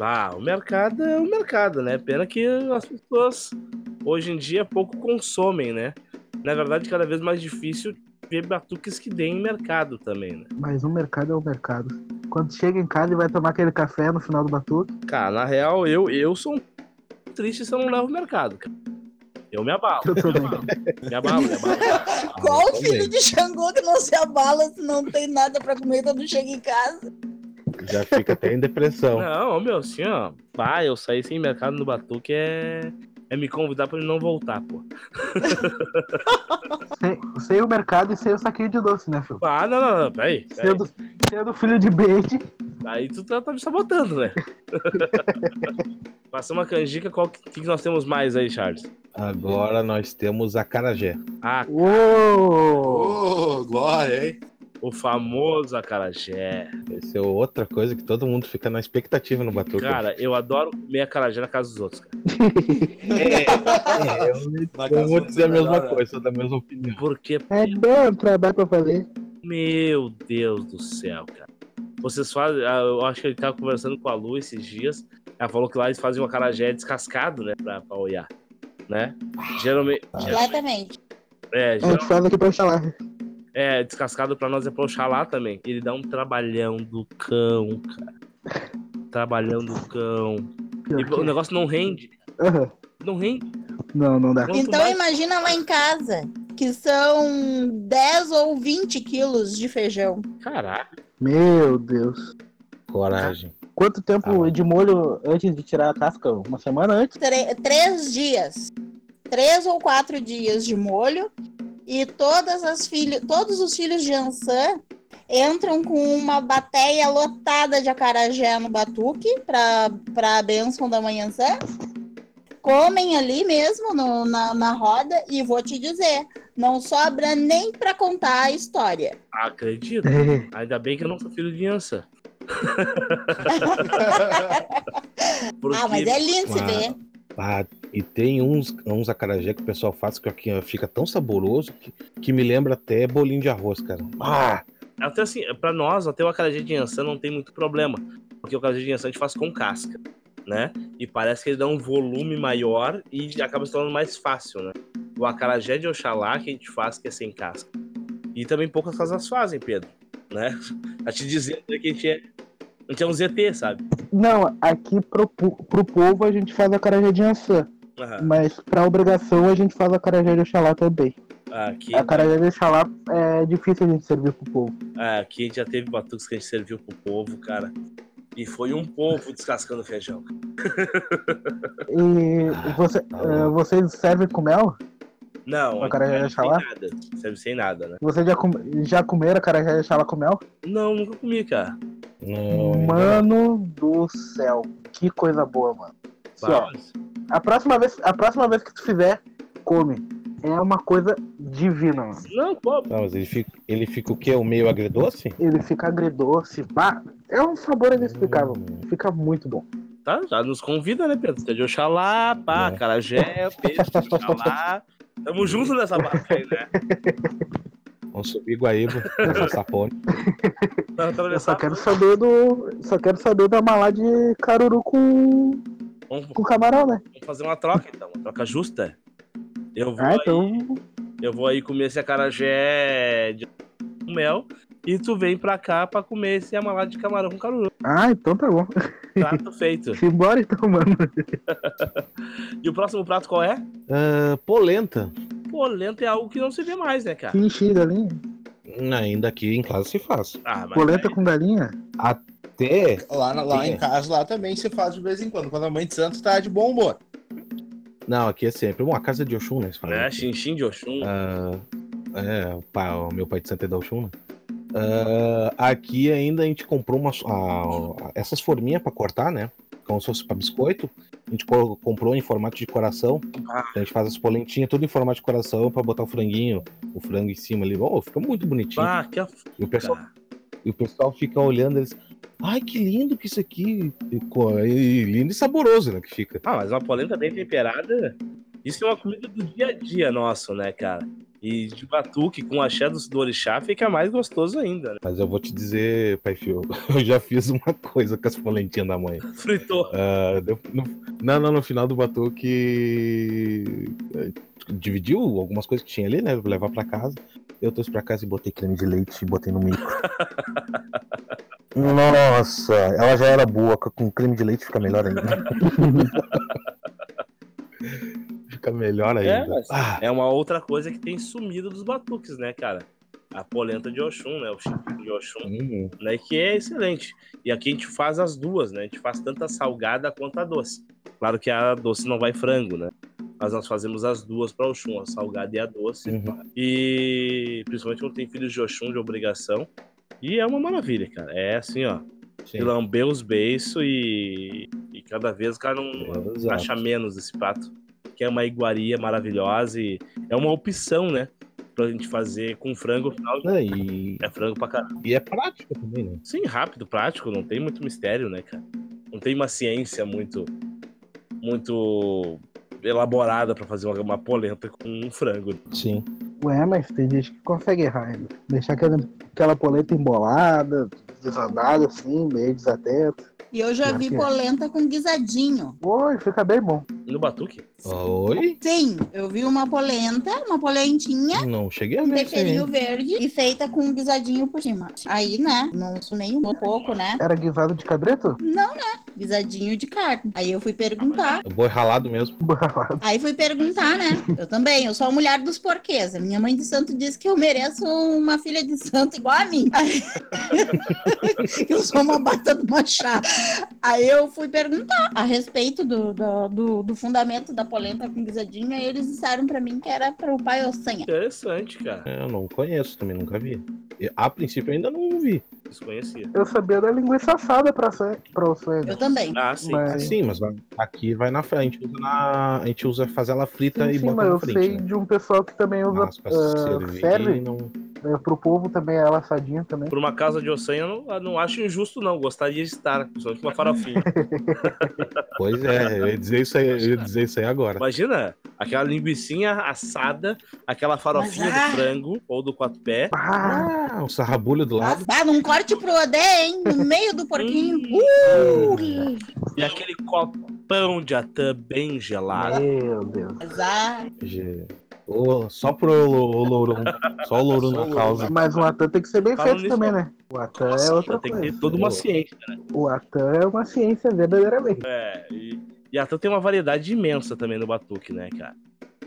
Ah, o mercado é o mercado, né? Pena que as pessoas hoje em dia pouco consomem, né? Na verdade, cada vez mais difícil ver batuques que deem mercado também, né? Mas o mercado é o mercado. Quando chega em casa e vai tomar aquele café no final do batuque, Cara, na real, eu, eu sou um triste se eu não levo o mercado, cara. Eu me abalo, eu também. me abalo, me abalo. Qual eu filho de Xangô que não se abala se não tem nada pra comer quando chega em casa? Já fica até em depressão. Não, meu, assim, ó. Pá, eu sair sem mercado no batuque é, é me convidar pra ele não voltar, pô. sem, sem o mercado e sem o saquinho de doce, né, filho? Ah, não, não, não, peraí. peraí. Sendo, sendo filho de Bede, Aí tu tá, tá me sabotando, né? Passou uma canjica, qual que, que nós temos mais aí, Charles? Agora nós temos a carajé. Ah, Uou! Ô, glória, hein? O famoso acarajé. Essa é outra coisa que todo mundo fica na expectativa no batuque. Cara, eu adoro comer acarajé na casa dos outros, cara. é, é, eu, eu vou dizer a mesma melhor, né? coisa, sou da mesma opinião. Porque, É bom trabalho pra fazer. meu Deus do céu, cara. Vocês fazem. ah, Eu acho que ele tava conversando com a Lu esses dias. Ela falou que lá eles fazem um acarajé descascado, né? Pra, pra olhar. Né? Geralmente. geralmente Completamente. é, A gente geralmente faz aqui pra falar. É, descascado pra nós é pra Oxalá também. Ele dá um trabalhão do cão, cara. Trabalhão do cão. E o negócio não rende. Aham. Não rende. Não, não dá. Quanto Então mais- imagina lá em casa, que são 10 ou 20 quilos de feijão. Caraca. Meu Deus. Coragem. Quanto tempo Ah. de molho antes de tirar a casca? Uma semana antes? Tre- três dias. Três ou quatro dias de molho. E todas as filhas, todos os filhos de Ansan entram com uma bateia lotada de acarajé no batuque para a bênção da manhã Sã. Comem ali mesmo no- na, na roda e vou te dizer, não sobra nem para contar a história. Acredito. Ainda bem que eu não sou filho de Ansa. Porque Ah, mas é lindo se ver. Ah, e tem uns, uns acarajé que o pessoal faz que fica tão saboroso que, que me lembra até bolinho de arroz, cara. Ah, até assim, pra nós, até o acarajé de Ansa não tem muito problema. Porque o acarajé de Ansa a gente faz com casca. né? E parece que ele dá um volume maior e acaba se tornando mais fácil, né? O acarajé de Oxalá que a gente faz que é sem casca. E também poucas casas fazem, Pedro, né? A te dizer que a gente é, a gente é um ZT, sabe? Não, aqui pro, pro povo a gente faz a carajé de ançã. Mas pra obrigação a gente faz a carajé de Oxalá também. Aqui, A carajé de Oxalá é difícil a gente servir pro povo. é, aqui a gente já teve batuques que a gente serviu pro povo, cara. E foi um povo descascando feijão. E você, tá eh, vocês servem com mel? Não, acarajé de sem Oxalá? nada. Serve sem nada, né? Vocês já, com, já comeram carajé de Oxalá com mel? Não, nunca comi, cara. Não, Mano do céu, que coisa boa, mano. Assim, ó, Mas- a próxima vez, a próxima vez que tu fizer, come. É uma coisa divina, mano. Não, pô, Não, mas ele fica, ele fica o quê? O meio agridoce? Ele fica agridoce, bah, é um sabor inexplicável. Hum. Fica muito bom. tá, já nos convida, né, Pedro? Você é de Oxalá, pá, É. carajé, peixe de Oxalá. Tamo junto nessa barca aí, né? Vamos subir Guaíba, sapone. Eu só quero saber do. Só quero saber da malá de caruru com, Vamos, com camarão, né? vamos fazer uma troca, então. Uma troca justa. Eu vou, Ah, aí, então. eu vou aí comer esse acarajé de com mel e tu vem pra cá pra comer esse amalá de camarão com caruru. Ah, então tá bom. Prato feito. Simbora então, mano. E o próximo prato qual é? Ah, polenta. Polenta é algo que não se vê mais, né, cara? Que enchi galinha. Ainda aqui em casa se faz. Ah, mas Polenta aí- com galinha? Até. Lá, na- lá em casa, lá também se faz de vez em quando. Quando a mãe de santo tá de bom humor. Não, aqui é sempre. Bom, a casa de Oxum, né? se fala aqui. Xinxim de Oxum. Ah, é, o, pai, o meu pai de Santa é da Oxum, né? Ah, aqui ainda a gente comprou umas, ah, essas forminhas pra cortar, né? Como se fosse pra biscoito. A gente co- comprou em formato de coração. Ah. A gente faz as polentinhas tudo em formato de coração pra botar o franguinho, o frango em cima ali. Oh, fica muito bonitinho. Ah, que af... E o pessoal. E o pessoal fica olhando eles. Ai, que lindo que isso aqui. E, e lindo e saboroso, né? Que fica. Ah, mas uma polenta bem temperada, isso é uma comida do dia a dia nosso, né, cara? E de batuque com axé do, do orixá fica mais gostoso ainda, né? Mas eu vou te dizer, pai Fio, eu já fiz uma coisa com as polentinhas da mãe. Fritou. Deu- no, não, não, no final do batuque. eh, Dividiu algumas coisas que tinha ali, né? Levar pra casa. Eu trouxe pra casa e botei creme de leite e botei no micro. Nossa, ela já era boa, com creme de leite fica melhor ainda. Fica melhor ainda. É, Ah, é uma outra coisa que tem sumido dos batuques, né, cara? A polenta de Oxum, né? O chiquinho de Oxum, hum, né? Que é excelente. E aqui a gente faz as duas, né? A gente faz tanto a salgada quanto a doce. Claro que a doce não vai frango, né? Mas nós fazemos as duas para Oxum, a salgada e a doce. uhum. E principalmente quando tem filhos de Oxum de obrigação. E é uma maravilha, cara. É assim, ó. Sim. De lamber os beiços e, e cada vez o cara não Exato. acha menos esse prato. Que é uma iguaria maravilhosa e é uma opção, né? Pra gente fazer com frango. afinal, Não, e, É frango pra caramba. e é prático também, né? Sim, rápido, prático, não tem muito mistério, né, cara? Não tem uma ciência muito. Muito elaborada pra fazer uma, uma polenta com um frango. Sim. Ué, mas tem gente que consegue errar ainda. Deixar aquela, aquela polenta embolada, desandada assim, meio desatenta. E eu já vi é. polenta com guisadinho. Oi, fica bem bom. No batuque? Oi? Sim, eu vi uma polenta, uma polentinha, Não cheguei a ver aí. temperinho verde e feita com um guisadinho por cima. Aí, né, não sou nem um pouco, né? Era guisado de cabreto? Não, né? Guisadinho de carne. Aí eu fui perguntar. É boi ralado mesmo. Aí fui perguntar, né? Eu também, eu sou a mulher dos porquês. A minha mãe de santo disse que eu mereço uma filha de santo igual a mim. Aí... eu sou uma bata do machá. Aí eu fui perguntar a respeito do, do, do, do fundamento da polenta com guisadinho. Aí eles disseram pra mim que era para o pai Ossanha. Interessante, cara. Eu não conheço também, nunca vi. E, A princípio eu ainda não vi. Desconhecia. Eu sabia da linguiça assada pra, sa- pra o sonho. Eu também. Ah, sim. Mas- Ah, sim, mas aqui vai na frente. A gente usa, na, a gente usa fazer ela frita Sim, e sim, bota mas na eu frente. sei né? de um pessoal que também usa, Mas servir, serve não. Né, pro povo também ela assadinha também. Por uma casa de ossanha, eu não, eu não acho injusto, não. Gostaria de estar, principalmente uma farofinha. Pois é, eu ia dizer isso aí, eu ia dizer isso aí agora. Imagina aquela linguicinha assada, aquela farofinha Mas, ah! do frango ou do quatro pé. Ah, Ah, um sarrabulho do lado. Ah, num corte pro Odé, hein? No meio do porquinho. Hum. Uh! E aquele copão de atã bem gelado. Meu Deus. Azar. Ô, só pro Lou- Lourão. Só o Louro Só o na causa. Mas o Atan tem que ser bem Falando feito nisso, também, né? O Atan é outra Tem que coisa. ter toda uma ciência. O Atan é uma ciência verdadeiramente. É, e, e a Tan tem uma variedade imensa também no batuque, né, cara?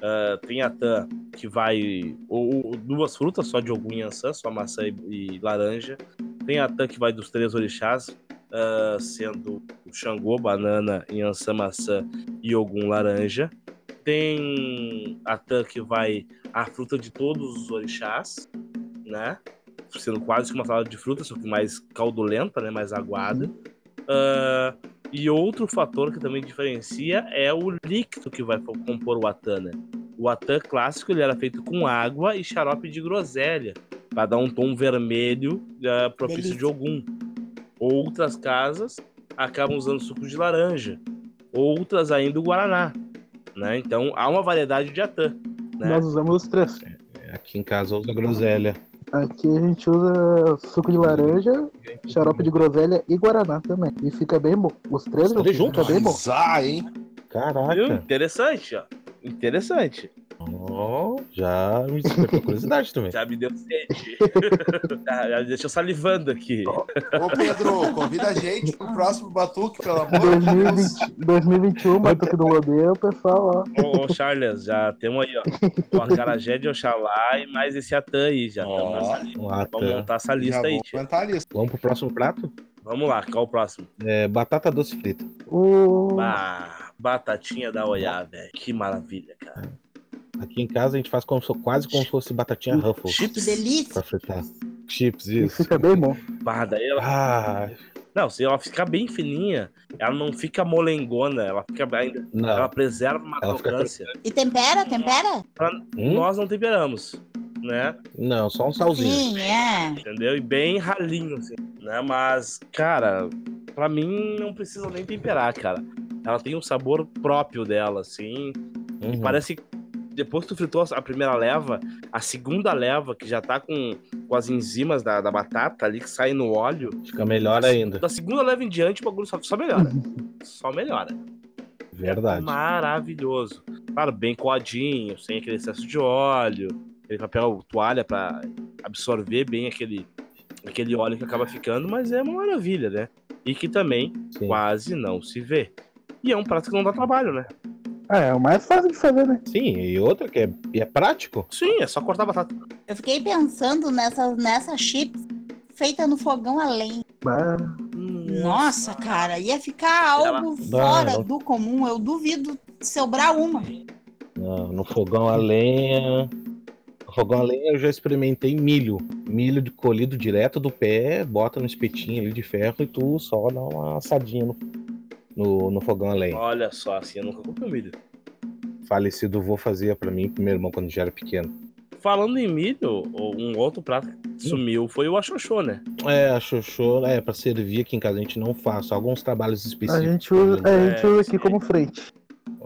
Ah, tem a Tan que vai. Ou, ou duas frutas, só de algum e ançã, só maçã e, e laranja. Tem a Tan que vai dos três orixás, ah, sendo o Xangô, banana, Yansan, maçã e algum laranja. Tem a Tan que vai a fruta de todos os orixás, né? Sendo quase que uma salada de frutas, só que mais caudulenta, né? Mais aguada. Ah, e outro fator que também diferencia é o líquido que vai compor o Atan, né? O Atan clássico ele era feito com água e xarope de groselha, para dar um tom vermelho ah, propício Delícia. de algum. Outras casas acabam usando suco de laranja, outras ainda o guaraná, né? Então há uma variedade de Atan, né? Nós usamos os três. Aqui em casa usa groselha. Aqui a gente usa suco de laranja, xarope de groselha e guaraná também. E fica bem bom. Os três, Os três fica juntos? bem bom. Azar, hein? Viu? Caraca. Interessante, ó. Interessante. Ó, já me despertou curiosidade também. Já me deu sede. já, já deixou salivando aqui. Ô, Pedro, convida a gente pro próximo Batuque, pelo amor de Deus. 2020, 2021, Batuque do Rodeio, o pessoal, ó. Ô, ô, Charles, já temos aí, ó. O Acarajé de Oxalá e mais esse Atan aí já. Ó. Um Vamos montar essa Já lista aí, vou tia. comentar a lista. Vamos pro próximo prato? Vamos lá, qual o próximo? É, batata doce frita. Ah, batatinha da Oiá, velho. Que maravilha, cara. Aqui em casa a gente faz como se- quase como se fosse batatinha Ruffles Que Chips. delícia. pra fritar. Chips, isso. fica bem bom. Bah, daí ela... Ah, Não, se ela ficar bem fininha, ela não fica molengona, ela fica ainda. Ela não. preserva uma Ela fica crocância. E tempera, tempera? Hum? Nós não temperamos, né? Não, só um salzinho. Sim, é. Entendeu? E bem ralinho, assim, né? Mas, cara, pra mim não precisa nem temperar, cara. Ela tem um sabor próprio dela, assim. Uhum. Parece que depois que tu fritou a primeira leva, a segunda leva, que já tá com, com as enzimas da, da batata ali que saem no óleo. Fica melhor ainda. Da segunda leva em diante, o bagulho só, só melhora. Só melhora. Verdade. Maravilhoso. Claro, bem coadinho, sem aquele excesso de óleo, aquele papel toalha pra absorver bem aquele, aquele óleo que acaba ficando, mas é uma maravilha, né? E que também Sim. quase não se vê. E é um prato que não dá trabalho, né? Ah, é o mais fácil de fazer, né? Sim, e outra que é, e é prático. Sim, é só cortar batata. Eu fiquei pensando nessa, nessa chips feita no fogão a lenha. Nossa, cara, ia ficar algo fora não. do comum. Eu duvido sobrar uma. No, no fogão a lenha. No fogão a lenha eu já experimentei milho. Milho de colhido direto do pé, bota no espetinho ali de ferro e tu só dá uma assadinha no, no, no fogão a lenha. Olha só, assim, eu nunca comi milho. Falecido vô fazia pra mim pro meu irmão quando já era pequeno. Falando em milho, um outro prato que sumiu foi o axoxô, né? É, a xoxô, é, pra servir aqui em casa a gente não faz, só alguns trabalhos a específicos. gente usa, a gente É, usa aqui como frente.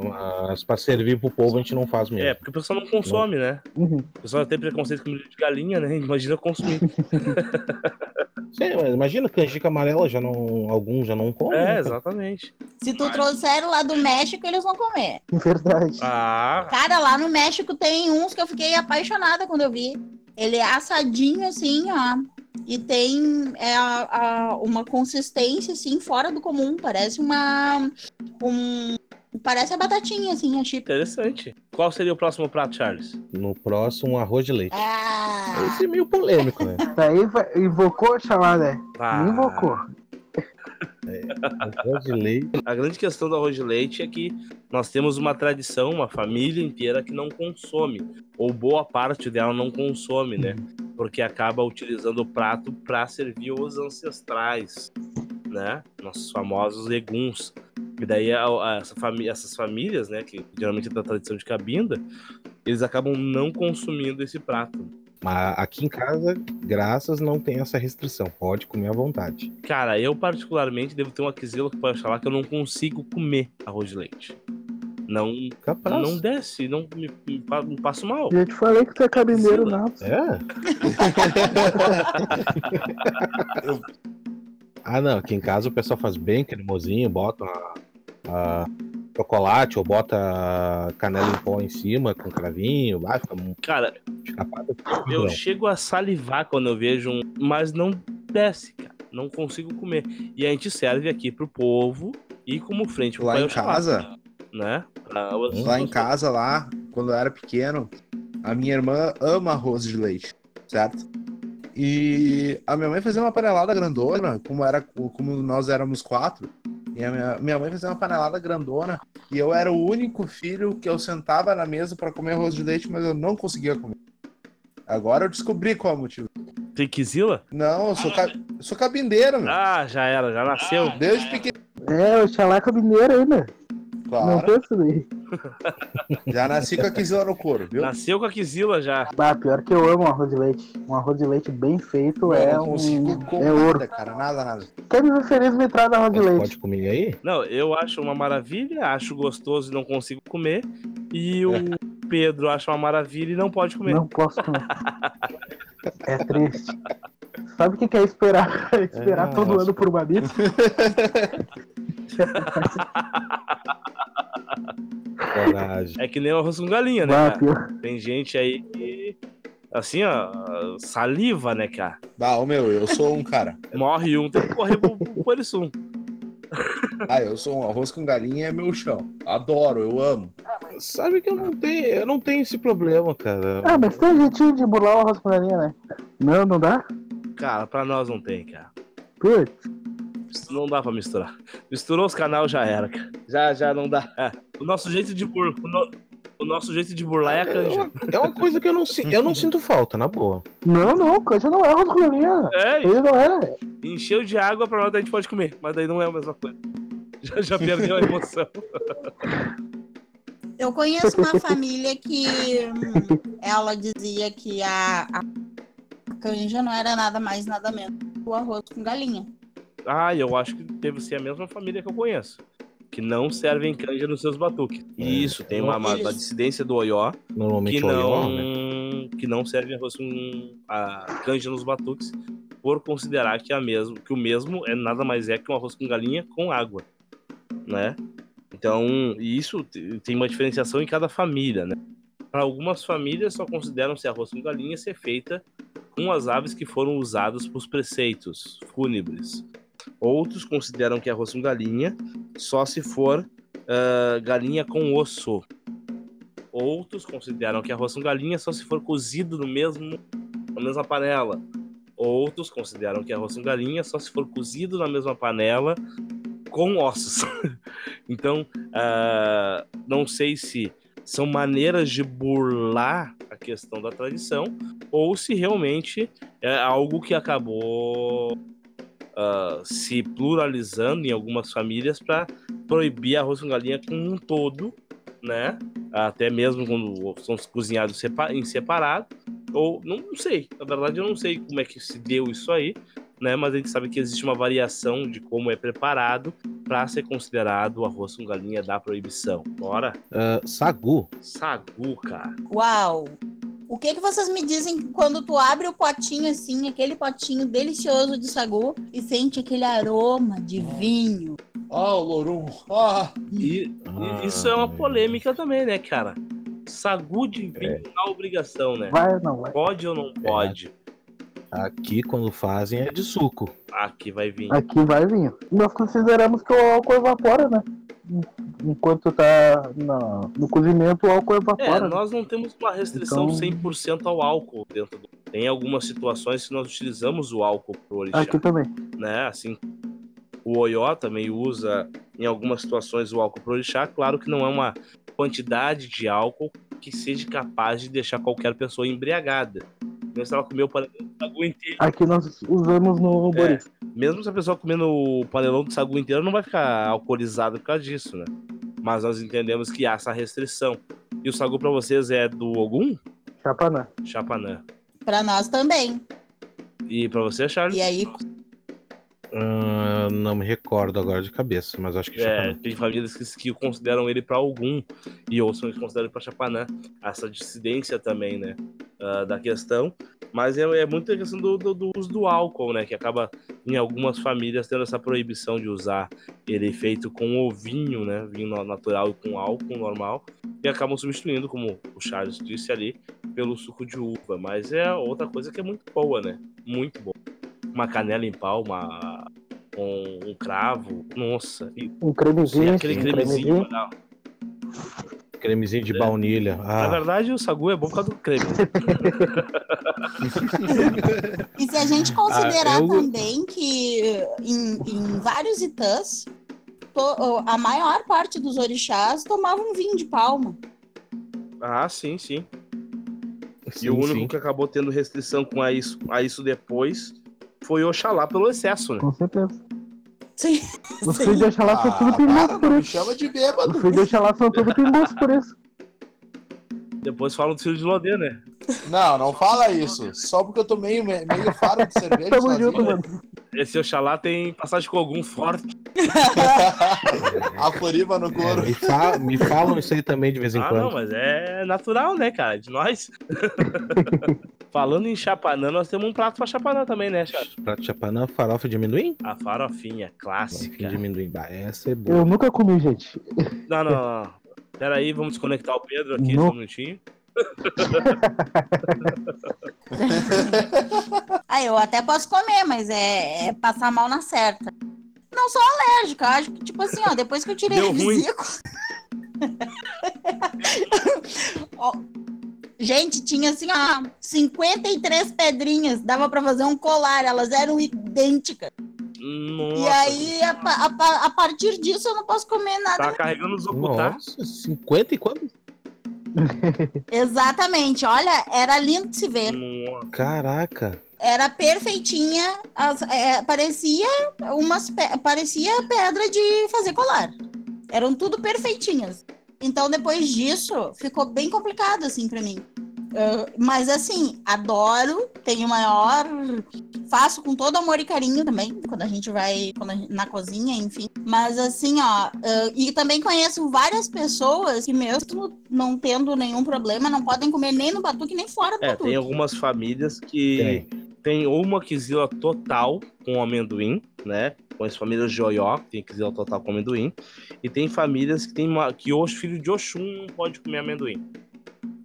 Mas pra servir pro povo a gente não faz mesmo. É, porque o pessoal não consome, né? Uhum. O pessoal tem preconceito com milho de galinha, né? Imagina consumir. Sim, mas imagina canjica amarela, já não, alguns já não comem. É, né? exatamente. Se tu trouxer lá do México, eles vão comer. Verdade. Ah, Cara, lá no México tem uns que eu fiquei apaixonada quando eu vi. Ele é assadinho assim, ó. E tem é, a- a- uma consistência, assim, fora do comum. Parece uma. Um, parece a batatinha, assim, a chip. interessante. Qual seria o próximo prato, Charles? No próximo, arroz de leite. Ah, Esse é meio polêmico, né? Daí invocou a chamada, né? Ah, Invocou. Arroz de leite. A grande questão do arroz de leite é que nós temos uma tradição, uma família inteira que não consome, ou boa parte dela não consome, né? Porque acaba utilizando o prato para servir os ancestrais, né? Nossos famosos legumes. E daí a- a- essa famí- essas famílias, né, que geralmente é da tradição de cabinda, eles acabam não consumindo esse prato. Mas aqui em casa, graças, não tem essa restrição. Pode comer à vontade. Cara, eu particularmente devo ter um aquisilo que pode falar que eu não consigo comer arroz de leite. Não, Capaz. não desce, não me, me me passo mal. Já te falei que tu é cabineiro, não. É? ah, não. Aqui em casa o pessoal faz bem cremosinho, bota uma, ah, chocolate ou bota canela em pó em cima com cravinho, vai ficar um Cara, escapado. eu Não. chego a salivar quando eu vejo um, mas não desce, cara. Não consigo comer. E a gente serve aqui pro povo e como frente pro Lá pai em casa, né? Pra lá em casa, lá, quando eu era pequeno, a minha irmã ama arroz de leite, certo? E a minha mãe fazia uma panelada grandona, como, era, como nós éramos quatro. E a minha, minha mãe fazia uma panelada grandona. E eu era o único filho que eu sentava na mesa para comer arroz de leite, mas eu não conseguia comer. Agora eu descobri qual é o motivo. Tem quizila? Não, eu sou, ca... eu sou cabindeiro, meu. Ah, já era, já nasceu. Desde pequeno. É, o Xalaca Mineiro ainda. Não Claro. pensa daí. Já nasci com a quizila no couro, viu? Nasceu com a quizila já. Ah, pior que eu amo arroz de leite. Um arroz de leite bem feito Eu é não consigo um. comer É ouro. nada, cara. Nada, nada. Quer me feliz me traz arroz de leite? pode comer aí? Não, eu acho uma maravilha, acho gostoso e não consigo comer. E o Pedro acha uma maravilha e não pode comer. Não posso comer. É triste. Sabe o que é esperar? esperar É, todo ano por uma missa? Coragem. É que nem o arroz com galinha, né, Ah. Tem gente aí que, assim, ó, saliva, né, cara? Ah, ô meu, eu sou um cara. Morre um, tem que correr pro, pro Porisum. Ah, eu sou um arroz com galinha é meu chão. Adoro, eu amo. Sabe que eu não tenho, eu não tenho esse problema, cara. Ah, mas tem um jeitinho de burlar o arroz com galinha, né? Não, não dá? Cara, pra nós não tem, cara. Putz. Não dá pra misturar. Misturou os canais, já era, cara. Já, já não dá. É. O nosso jeito de bur... o, no- o nosso jeito de burlar é a É canja. uma, é uma coisa que eu não, si- eu não sinto falta, na boa. Não, não, canja não é galinha. É, Ele não é. encheu de água pra nós a gente pode comer, mas daí não é a mesma coisa. Já, já perdeu a emoção. Eu conheço uma família que hum, ela dizia que a, a canja não era nada mais, nada menos que o arroz com galinha. Ah, eu acho que deve ser a mesma família que eu conheço. Que não servem canja nos seus batuques. É. Isso, tem uma, uma, uma dissidência do Oió Normalmente que é o não, Ió, né? que não serve arroz com a canja nos batuques, por considerar que, a mesmo, que o mesmo é nada mais é que um arroz com galinha com água, né? Então, isso te- tem uma diferenciação em cada família, né? Para algumas famílias só consideram se arroz com galinha ser feita com as aves que foram usadas para os preceitos fúnebres. Outros consideram que arroz com galinha só se for ah, galinha com osso. Outros consideram que arroz com galinha só se for cozido no mesmo, na mesma panela. Outros consideram que arroz com galinha só se for cozido na mesma panela com ossos. então, ah, não sei se são maneiras de burlar a questão da tradição ou se realmente é algo que acabou ah, se pluralizando em algumas famílias para proibir arroz com galinha como um todo, né? Até mesmo quando são cozinhados em separado. Ou não sei, na verdade eu não sei como é que se deu isso aí, né? Mas a gente sabe que existe uma variação de como é preparado para ser considerado o arroz com galinha da proibição. Bora? Ah, sagu. Sagu, cara. Uau! O que que vocês me dizem quando tu abre o potinho assim, aquele potinho delicioso de sagu e sente aquele aroma de vinho? Ah, o Lorum. Ah, E, e Ah, isso é uma polêmica também, né, cara? Sagu de vinho na obrigação, né? Vai ou não vai? Pode ou não pode? Aqui, quando fazem, é de suco. Aqui vai vir. Aqui vai vir. Nós consideramos que o álcool evapora, né? Enquanto tá na- no cozimento, o álcool É, evapora. né? nós não temos uma restrição Então- 100% ao álcool dentro do... Tem algumas situações que nós utilizamos o álcool pro orixá, Aqui também. né? Assim, o Oió também usa em algumas situações o álcool pro orixá. Claro que não é uma quantidade de álcool que seja capaz de deixar qualquer pessoa embriagada. Então, se ela comer o panelão de sagu inteiro, Aqui nós usamos no É. Boris. mesmo se a pessoa comendo o panelão de sagu inteiro, não vai ficar alcoolizada por causa disso, né? Mas nós entendemos que há essa restrição. E o sagu pra vocês é do Ogum? Chapanã. Chapanã. Pra nós também. E pra você, Charles? E aí, Ah, não me recordo agora de cabeça, mas acho que É, Chapanã. tem famílias que, que consideram ele pra algum e outros que consideram pra Chapanã. Essa dissidência também, né? ah, da questão, mas é, é muito a questão do, do- do uso do álcool, né? Que acaba em algumas famílias tendo essa proibição de usar ele feito com o vinho, né? Vinho natural e com álcool normal, e acabam substituindo, como o Charles disse ali, pelo suco de uva. Mas é outra coisa que é muito boa, né? Muito boa. Uma canela em pau, uma com um cravo, nossa, e, Um e cremezinho. aquele um cremezinho. não. Cremezinho de É. baunilha. Na Ah, verdade, o sagu é bom por causa do creme. E se a gente considerar Ah, eu- também que em, em vários itãs, a maior parte dos orixás tomavam vinho de palma. ah, sim, sim. sim, E o único sim. que acabou tendo restrição com a isso, a isso depois foi Oxalá pelo excesso, né? Com certeza. Sim. Os filhos de Oxalá são tudo Ah, para, por isso. chama de Os bêbado. filhos de Oxalá são tudo pinguços por isso. Depois falam do filho de Lodê, né? Não, não fala isso. Só porque eu tô meio, meio faro de cerveja Tamo sozinho. junto, mano. Esse Oxalá tem passagem com algum forte. A Floripa no É, couro. me, fa- me falam isso aí também de vez em Ah, quando. não, mas é natural, né, cara? De nós. Falando em chapanã, nós temos um prato pra chapanã também, né, Charles? Prato de chapanã, farofa de amendoim? A farofinha Farofinha de clássica. amendoim. Bah, essa é boa. Eu nunca comi, gente. Não, não, não. Pera aí, vamos desconectar o Pedro aqui, Não. só um minutinho. Ah, eu até posso comer, mas é, é passar mal na certa. Não sou alérgica, acho que, tipo assim, ó, depois que eu tirei Deu o vesículo. Gente, tinha assim, ó, 53 pedrinhas, dava pra fazer um colar, elas eram idênticas. Nossa, e aí, a, a a partir disso, eu não posso comer nada. tá carregando os ocultar. Nossa, 50 e quanto? Exatamente, olha, era lindo de se ver. Nossa. Caraca. Era perfeitinha, as- é, parecia umas pe- parecia pedra de fazer colar. Eram tudo perfeitinhas. Então depois disso ficou bem complicado assim pra mim. Mas assim, adoro, tenho maior, faço com todo amor e carinho também, quando a gente vai quando a gente- na cozinha, enfim. Mas assim, ó, ah, e também conheço várias pessoas que mesmo não tendo nenhum problema, não podem comer nem no batuque nem fora do É, batuque. tem algumas famílias que Tem. tem ou uma quizila total com amendoim, né? Com as famílias Joió, que tem quizila total com amendoim. E tem famílias que tem uma, que os filhos de Oxum não pode comer amendoim.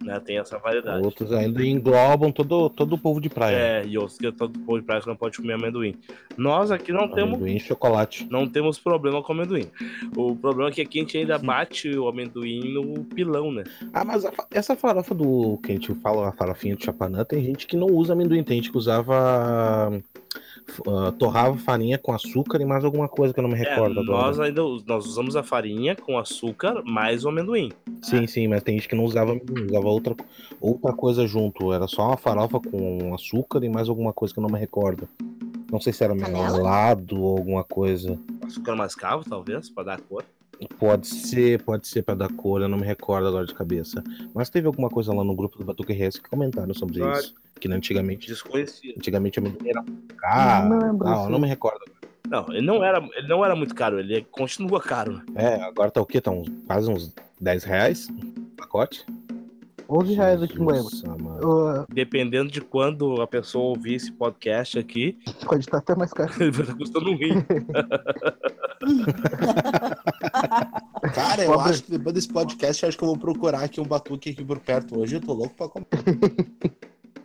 Né? Tem essa variedade. Outros ainda englobam todo, todo o povo de praia. É, e outros que todo povo de praia que não pode comer amendoim. Nós aqui não temos Amendoim chocolate. não temos problema com amendoim. O problema é que aqui a gente ainda bate o amendoim no pilão, né? Ah, mas a essa farofa do que a gente fala, a farofinha de chapanã, tem gente que não usa amendoim, tem gente que usava. Ah, torrava farinha com açúcar e mais alguma coisa que eu não me É, recordo agora. nós ainda nós usamos a farinha com açúcar mais o amendoim. Sim, sim, mas tem gente que não usava amendoim, usava outra, outra coisa junto. Era só uma farofa com açúcar e mais alguma coisa que eu não me recordo. Não sei se era melado ou alguma coisa. Açúcar mascavo, talvez, para dar cor. Pode ser, pode ser pra dar cor, eu não me recordo agora de cabeça. Mas teve alguma coisa lá no grupo do Batuque RS que comentaram sobre Ah. isso. Que antigamente, Desconhecido. antigamente amendoim era caro. Não lembro, tal, eu sim. não me recordo. Não, ele não era, ele não era muito caro, ele continua caro. né? É, agora tá o quê? Tá uns, quase uns 10 reais? o Pacote? 11 reais aqui em Goiânia. Uh, Dependendo de quando a pessoa ouvir esse podcast aqui, pode estar até mais caro. ele vai estar custando um rim. Cara, eu Pobre. acho que depois desse podcast, eu acho que eu vou procurar aqui um batuque aqui por perto. Hoje eu tô louco pra comer.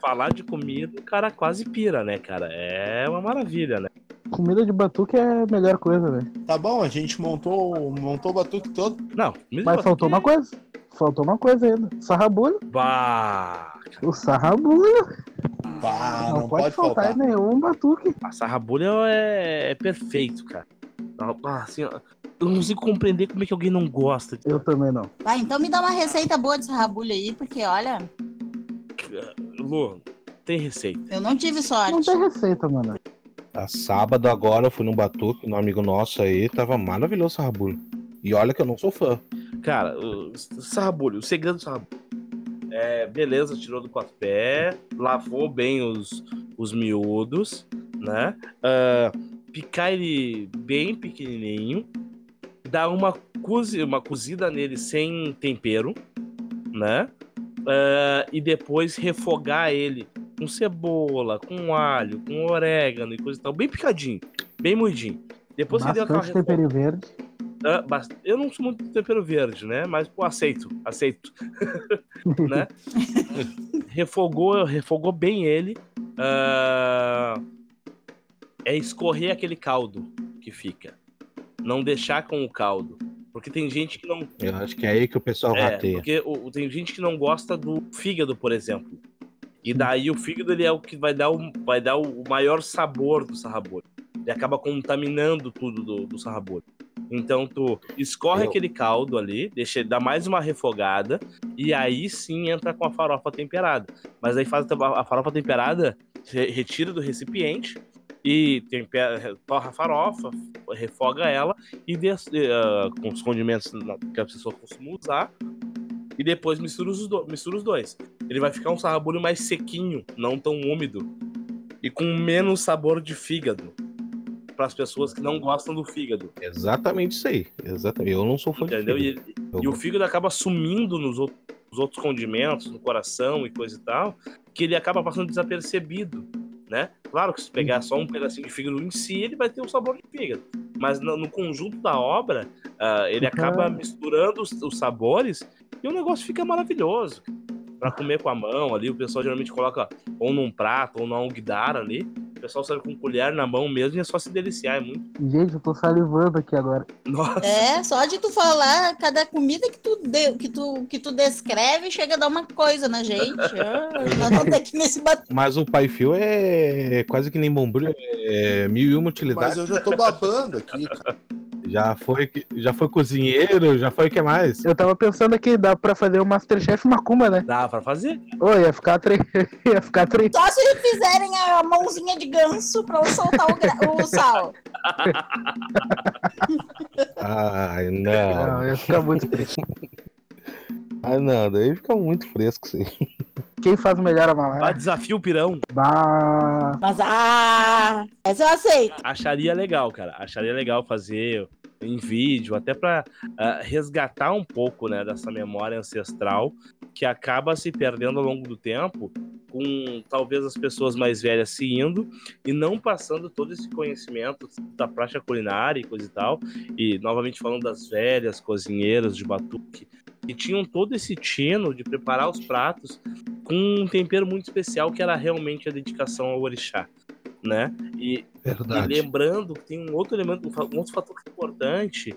Falar de comida, o cara quase pira, né, cara? É uma maravilha, né? Comida de batuque é a melhor coisa, velho. Tá bom, a gente montou, montou o batuque todo. Não, Mas faltou uma coisa. Faltou uma coisa ainda. Sarrabulho. Bah, O sarrabulho. Pá, não, pode, faltar, nenhum batuque. a sarrabulha é, é perfeito, cara. Ah, Assim, ó, eu não consigo compreender como é que alguém não gosta. Eu também não. Vai, então me dá uma receita boa de sarrabulho aí, porque olha, Lu, tem receita. eu não tive Não sorte. tem receita, mano. A sábado agora eu fui num batuque, um amigo nosso aí, tava maravilhoso o sarrabulho. E olha que eu não sou fã. Cara, o sarrabulho, o segredo do sarrabulho. É, beleza, tirou do café, lavou bem os, os miúdos, né? Ah, picar ele bem pequenininho, dar uma, cozi, uma cozida nele sem tempero, né? ah, e depois refogar ele com cebola, com alho, com orégano e coisa e tal, bem picadinho, bem moidinho. Depois que deu aquela Bastante tempero verde. ah, bast- eu não sou muito de tempero verde, né? Mas pô, aceito, aceito, né? refogou, refogou bem ele. ah, é escorrer aquele caldo que fica, não deixar com o caldo, porque tem gente que não Eu acho que é aí que o pessoal é, rateia. porque o- tem gente que não gosta do fígado, por exemplo. E daí o fígado ele é o que vai dar o, vai dar o maior sabor do sarrabulho. Ele acaba contaminando tudo do, do. Então tu escorre aquele caldo ali, deixa dá mais uma refogada e aí sim entra com a farofa temperada. Mas aí faz a farofa temperada, re- retira do recipiente e tempera, torra a farofa, refoga ela e des- eh, com os condimentos que a pessoa costuma usar e depois mistura os, do- mistura os dois. Ele vai ficar um sarrabulho mais sequinho, não tão úmido e com menos sabor de fígado para as pessoas que não gostam do fígado, Exatamente isso aí. Exatamente. Eu não sou fã entendeu? de E, fígado. e o fígado acaba sumindo nos outros, nos outros condimentos, no coração e coisa e tal, que ele acaba passando desapercebido, né? Claro que se pegar só um pedacinho de fígado em si, ele vai ter um sabor de fígado. Mas no, no conjunto da obra, ah, ele acaba misturando os, os sabores e o negócio fica maravilhoso. Pra comer com a mão ali, o pessoal geralmente coloca ou num prato ou num alguidar ali. O pessoal serve com colher na mão mesmo e é só se deliciar. É muito. Gente, eu tô salivando aqui agora. Nossa. É, só de tu falar, cada comida que tu, de- que tu, que tu descreve chega a dar uma coisa na gente. Ah, nós vamos ter que nesse bat... Mas o pai fio é quase que nem bombril, é mil e uma Mas utilidades. eu já tô babando aqui, cara. Já foi, já foi cozinheiro, já foi o que mais? Eu tava pensando aqui, dá pra fazer o Masterchef Macumba, né? Dá pra fazer? Ô, ia ficar tre... ia ficar tre... Só se fizerem a mãozinha de ganso pra eu soltar o, gra- o sal. Ai, Não, não. ia ficar muito fresco. Ai, não, daí fica muito fresco sim. Quem faz o melhor a desafio o pirão. Bah... Mas, ah, essa eu aceito. Acharia legal, cara. Acharia legal fazer em vídeo, até pra ah, resgatar um pouco, né, dessa memória ancestral que acaba se perdendo ao longo do tempo, com talvez as pessoas mais velhas se indo e não passando todo esse conhecimento da prática culinária e coisa e tal. E novamente falando das velhas cozinheiras de batuque que tinham todo esse tino de preparar os pratos com um tempero muito especial que era realmente a dedicação ao orixá, né? E e lembrando que tem um outro elemento, um um outro fator importante,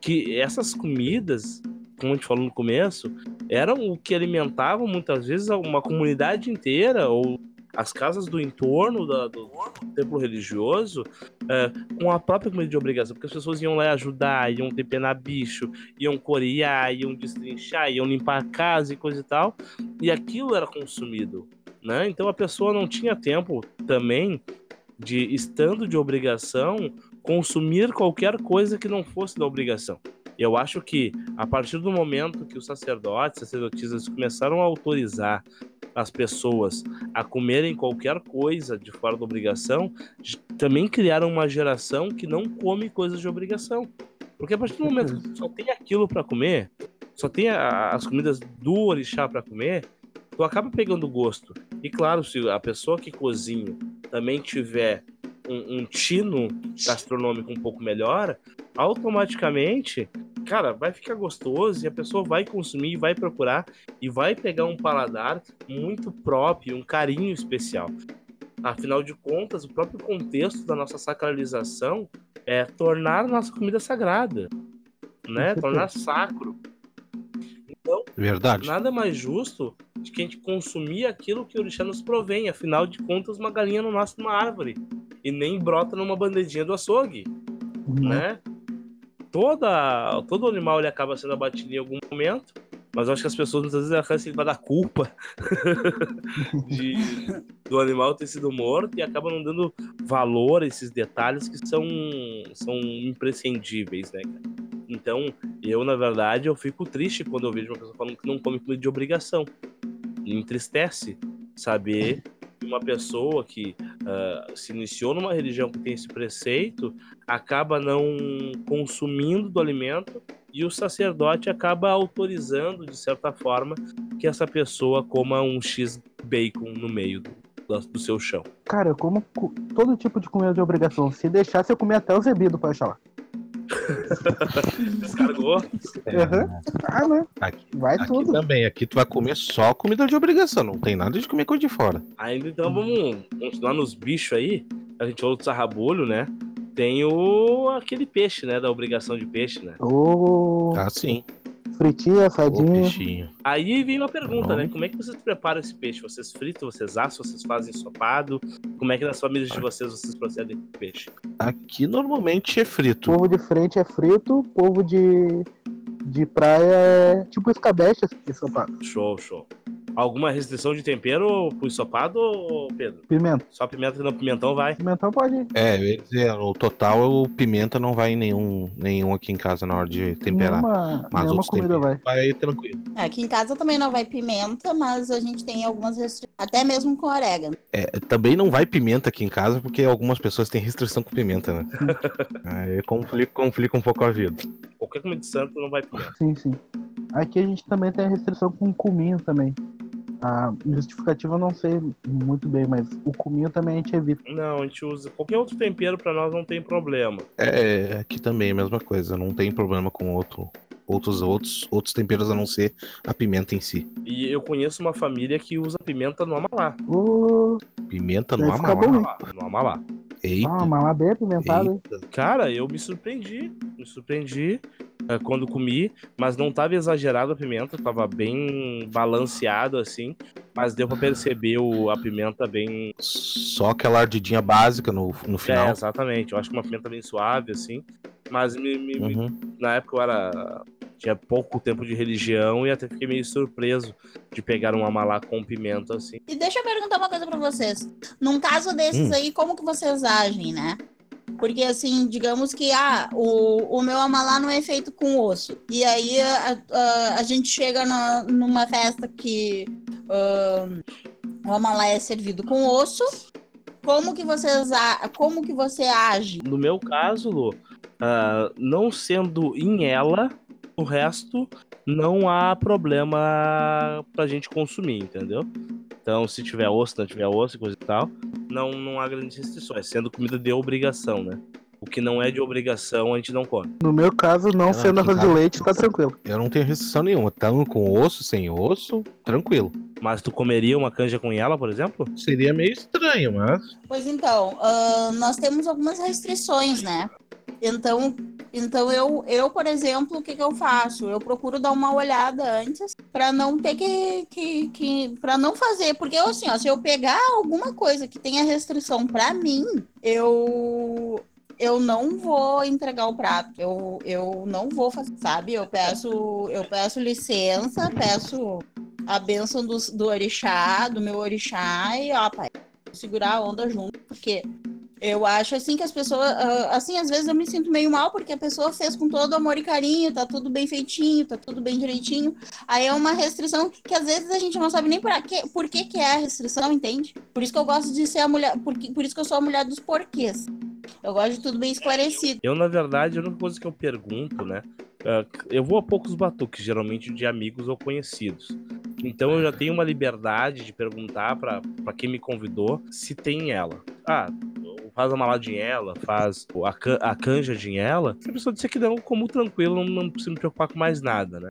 que essas comidas, como a gente falou no começo, eram o que alimentavam muitas vezes uma comunidade inteira ou as casas do entorno da- do templo religioso é, com a própria comida de obrigação, porque as pessoas iam lá ajudar, iam temperar bicho, iam corear, iam destrinchar, iam limpar a casa e coisa e tal, e aquilo era consumido, né? Então a pessoa não tinha tempo também de estando de obrigação consumir qualquer coisa que não fosse da obrigação. Eu acho que a partir do momento que os sacerdotes, sacerdotisas começaram a autorizar as pessoas a comerem qualquer coisa de fora da obrigação, também criaram uma geração que não come coisas de obrigação. Porque a partir do momento que só tem aquilo para comer, só tem a- as comidas do orixá para comer, tu acaba pegando gosto. E claro, se a pessoa que cozinha também tiver um, um tino gastronômico um pouco melhor, automaticamente, cara, vai ficar gostoso e a pessoa vai consumir, vai procurar e vai pegar um paladar muito próprio, um carinho especial. Afinal de contas, o próprio contexto da nossa sacralização é tornar a nossa comida sagrada, né? Tornar sacro. Verdade. Nada mais justo de que a gente consumir aquilo que o orixá nos provém. Afinal de contas, uma galinha não nasce numa árvore e nem brota numa bandejinha do açougue, né? Toda, todo animal ele acaba sendo abatido em algum momento, mas eu acho que as pessoas muitas vezes acabam se da culpa de, do animal ter sido morto e acabam não dando valor a esses detalhes que são, são imprescindíveis, né? Então, eu, na verdade, eu fico triste quando eu vejo uma pessoa falando que não come comida de obrigação. Entristece saber que uma pessoa que ah, se iniciou numa religião que tem esse preceito, acaba não consumindo do alimento e o sacerdote acaba autorizando, de certa forma, que essa pessoa coma um X bacon no meio do, do- seu chão. Cara, eu como co- todo tipo de comida de obrigação. Se deixasse, eu comia até o zebido, pode falar. Descargou? Ah, né? Aqui, Vai aqui tudo. também, aqui tu vai comer só comida de obrigação, não tem nada de comer coisa de fora. Ainda então vamos continuar nos bichos aí. A gente falou do sarrabulho, né? Tem o aquele peixe, né? Da obrigação de peixe, né? Ô, Ah, sim. Fritinha, peixinho. Aí vem uma pergunta, né? Como é que vocês preparam esse peixe? Vocês fritam, vocês assam, vocês fazem ensopado? Como é que nas famílias de vocês vocês procedem com o peixe? Aqui normalmente é frito. Povo de frente é frito, povo de, de praia é tipo escabeche, ensopado. Show, show. Alguma restrição de tempero pro ensopado, Pedro? Pimenta. Só pimenta que não pimentão vai. Pimentão pode ir. É, eu ia dizer, no total o pimenta não vai em nenhum, nenhum aqui em casa na hora de temperar. Nenhuma, Mas nenhuma comida vai. vai tranquilo. Aqui em casa também não vai pimenta, mas a gente tem algumas restrições, até mesmo com orégano. É, também não vai pimenta aqui em casa, porque algumas pessoas têm restrição com pimenta, né? Aí complica, complica um pouco a vida. Qualquer comida de santo não vai pimenta. Sim, sim. Aqui a gente também tem a restrição com cominho também. A justificativa eu não sei muito bem, mas o cominho também a gente evita. Não, a gente usa. Qualquer outro tempero pra nós não tem problema. É, aqui também é a mesma coisa, não tem problema com outro, outros, outros, outros temperos a não ser a pimenta em si. E eu conheço uma família que usa pimenta no amalá. Ô, Pimenta no amalá. bom? No amalá. Eita, ah, malá bem apimentado, eita. Cara, eu me surpreendi. Me surpreendi eh, quando comi, mas não tava exagerado a pimenta, tava bem balanceado assim. Mas deu pra perceber o, a pimenta bem. Só aquela ardidinha básica no, no É, final. exatamente. Eu acho que uma pimenta bem suave, assim. Mas me- me- me- Uhum. na época eu era. Tinha pouco tempo de religião e até fiquei meio surpreso de pegar um amalá com pimenta assim. E deixa eu perguntar uma coisa pra vocês. Num caso desses Hum. aí, como que vocês agem, né? Porque assim, digamos que ah, o, o meu amalá não é feito com osso. E aí a, a, a gente chega na- numa festa que ah, o amalá é servido com osso. Como que vocês como que você age? No meu caso, Lu, ah, não sendo em ela, o resto não há problema pra gente consumir, entendeu? Então, se tiver osso, não tiver osso e coisa e tal, não, não há grandes restrições, sendo comida de obrigação, né? O que não é de obrigação, a gente não come. No meu caso, não Ah, sendo arroz de leite, tá tranquilo. Eu não tenho restrição nenhuma. Tanto com osso, sem osso, tranquilo. Mas tu comeria uma canja com ela, por exemplo? Seria meio estranho, mas. Pois então, ah, nós temos algumas restrições, né? Então, então eu, eu, por exemplo, o que, que eu faço? Eu procuro dar uma olhada antes para não ter que, que, que para não fazer, porque assim, ó, se eu pegar alguma coisa que tenha restrição para mim, eu eu não vou entregar o prato. Eu, eu não vou fazer, sabe? Eu peço eu peço licença, peço a bênção do, do orixá, do meu orixá e ó, pai, segurar a onda junto, porque eu acho assim que as pessoas, ah, assim, às vezes eu me sinto meio mal porque a pessoa fez com todo amor e carinho, tá tudo bem feitinho, tá tudo bem direitinho. Aí é uma restrição que às vezes a gente não sabe nem por que, por que, que é a restrição, entende? Por isso que eu gosto de ser a mulher, por, por isso que eu sou a mulher dos porquês. Eu gosto de tudo bem esclarecido. Eu, na verdade, a única coisa que eu pergunto, né? é, Eu vou a poucos batuques, geralmente de amigos ou conhecidos. Então eu já tenho uma liberdade de perguntar pra quem me convidou se tem ela. Ah, faz a maladinha ela, faz a, can- a canja de ela. Se a pessoa disser que não, como tranquilo, não, não preciso me preocupar com mais nada, né?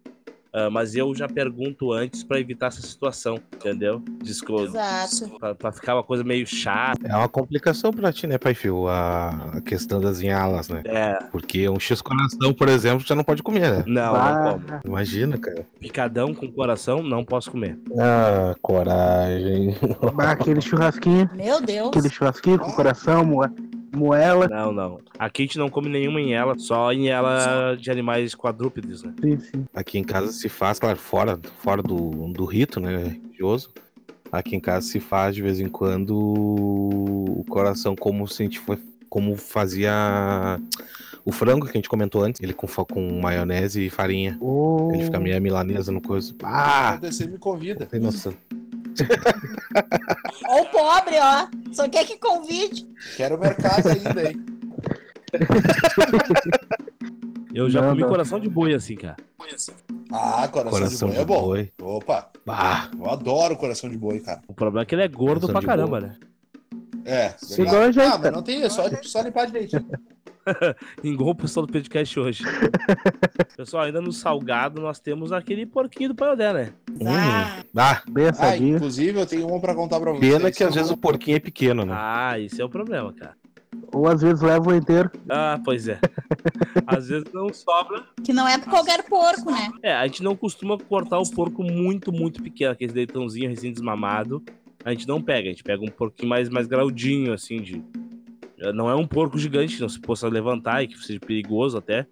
Ah, mas eu já pergunto antes pra evitar essa situação, entendeu? Disco, Exato. pra, pra ficar uma coisa meio chata. É uma complicação pra ti, né, pai Fio? A a questão das inhalas, né? É, Porque um X-coração, por exemplo, já não pode comer, né? não, não Ah, como. Imagina, cara. Picadão com coração, não posso comer. Ah, coragem. bah, aquele churrasquinho, Meu Deus. aquele churrasquinho com coração, moe- moela. Não, não. Aqui a gente não come nenhuma em ela, só em ela de animais quadrúpedes, né? Sim, sim. Aqui em casa se faz, claro, fora, fora do, do rito, né, religioso. Aqui em casa se faz de vez em quando o coração como se a gente foi, como fazia o frango que a gente comentou antes, ele com, com maionese e farinha. Ô, Ele fica meio milanesa no coisa. Ah, descer, me convida. tem noção. Ó o pobre, ó. Só quer que convide. Quero mercado ainda, hein? Eu já Não, comi não. coração de boi assim, cara. Ah, coração, Coração de de boi é bom. boi. Opa, Bah, eu adoro coração de boi, cara. O problema é que ele é gordo Coração pra de caramba, boi. né? É, Se legal. igual a gente, Ah, mas cara. não tem, é só, só limpar direito. Igual o pessoal do podcast hoje. Pessoal, ainda no salgado nós temos aquele porquinho do Paiodé, né? Ah, ah, Bem Ah, assadinho. inclusive eu tenho uma pra contar pra vocês. pena que às vezes o porquinho é pequeno, né? Ah, isso é o problema, cara. Ou às vezes leva o inteiro. Ah, pois é. Às vezes não sobra. que não é pra qualquer porco, né? É, a gente não costuma cortar o porco muito, muito pequeno, aquele leitãozinho recém-desmamado. A gente não pega, a gente pega um porquinho mais, mais graudinho, assim, de. Não é um porco gigante, não se possa levantar e que seja perigoso até.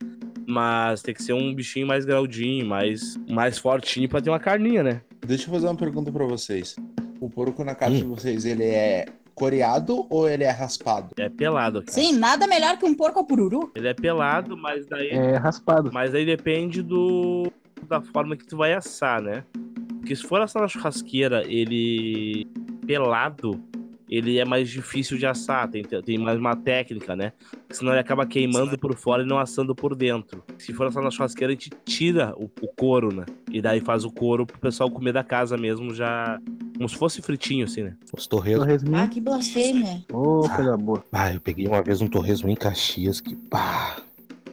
Mas tem que ser um bichinho mais graudinho, mais, mais fortinho pra ter uma carninha, né? Deixa eu fazer uma pergunta pra vocês. O porco na casa Hum. de vocês, ele é coreado ou ele é raspado? É pelado, cara. Sim, nada melhor que um porco pururu. Ele é pelado, mas daí. É raspado. Mas aí depende do da forma que tu vai assar, né? Porque se for assar na churrasqueira, ele pelado, ele é mais difícil de assar, tem, tem mais uma técnica, né? Senão ele acaba queimando por fora e não assando por dentro. Se for assar na churrasqueira, a gente tira o, o couro, né? E daí faz o couro pro pessoal comer da casa mesmo, já. Como se fosse fritinho, assim, né? Os torresmos. Ah, Torresminho. que blasfêmia. Ô, coisa boa. Ah, eu peguei uma vez um torresmo em Caxias que. Pá.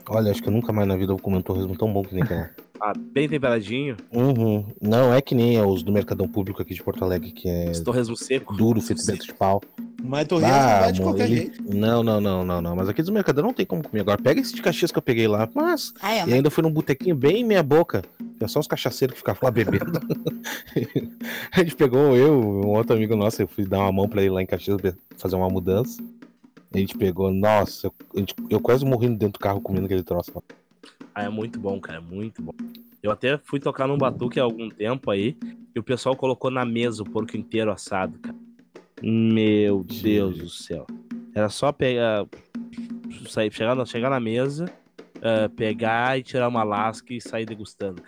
Olha, acho que eu nunca mais na vida vou comer um torresmo tão bom que nem aquela. Ah, bem temperadinho, Uhum. Não é que nem os do Mercadão Público aqui de Porto Alegre, que é esse torresmo seco. duro, feito dentro de pau. Mas torresmo Ah, vai de qualquer ele- jeito. Não, não, não, não, não. Mas aqui do Mercadão não tem como comer. Agora pega esse de Caxias que eu peguei lá. Mas. Ah, é, E ainda fui num botequinho bem meia boca. É só os cachaceiros que ficavam lá bebendo. a gente pegou eu, um outro amigo nosso, eu fui dar uma mão pra ele lá em Caxias fazer uma mudança. A gente pegou, nossa, eu, gente- eu quase morrendo dentro do carro comendo aquele troço. Ah, é muito bom, cara, é muito bom. Eu até fui tocar num batuque há algum tempo aí, e o pessoal colocou na mesa o porco inteiro assado, cara. Meu Deus do céu. Era só pegar. Sair, chegar, na, chegar na mesa, ah, pegar e tirar uma lasca e sair degustando.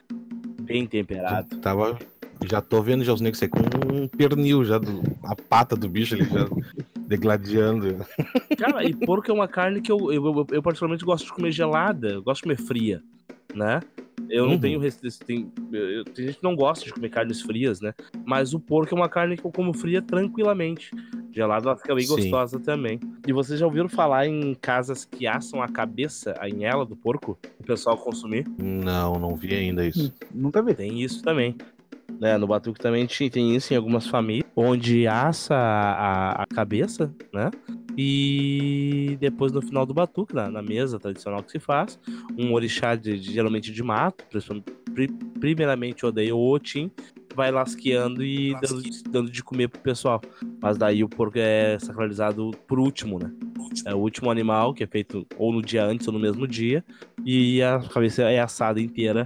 Bem temperado. Tava. Já tô vendo já os negros aí com um pernil já, do, a pata do bicho ali já degladiando. Cara, e porco é uma carne que eu, eu, eu, eu particularmente gosto de comer gelada, eu gosto de comer fria, né? Eu não Uhum. tenho restrição. Tem, eu- tem gente que não gosta de comer carnes frias, né? Mas o porco é uma carne que eu como fria tranquilamente. Gelada ela fica bem Sim. gostosa também. E vocês já ouviram falar em casas que assam a cabeça, a inhela do porco, o pessoal consumir? Não, não vi ainda isso. Nunca vi. Tem isso também. Né, no Batuque também tem isso em algumas famílias, onde assa a, a- cabeça, né? E depois no final do Batuque, na, na mesa tradicional que se faz, um orixá de, de- geralmente de mato, primeiramente odeia o Otim, vai lasqueando e dando, de- dando de comer pro pessoal. Mas daí o porco é sacralizado por último, né? É o último animal que é feito ou no dia antes ou no mesmo dia, e a cabeça é assada inteira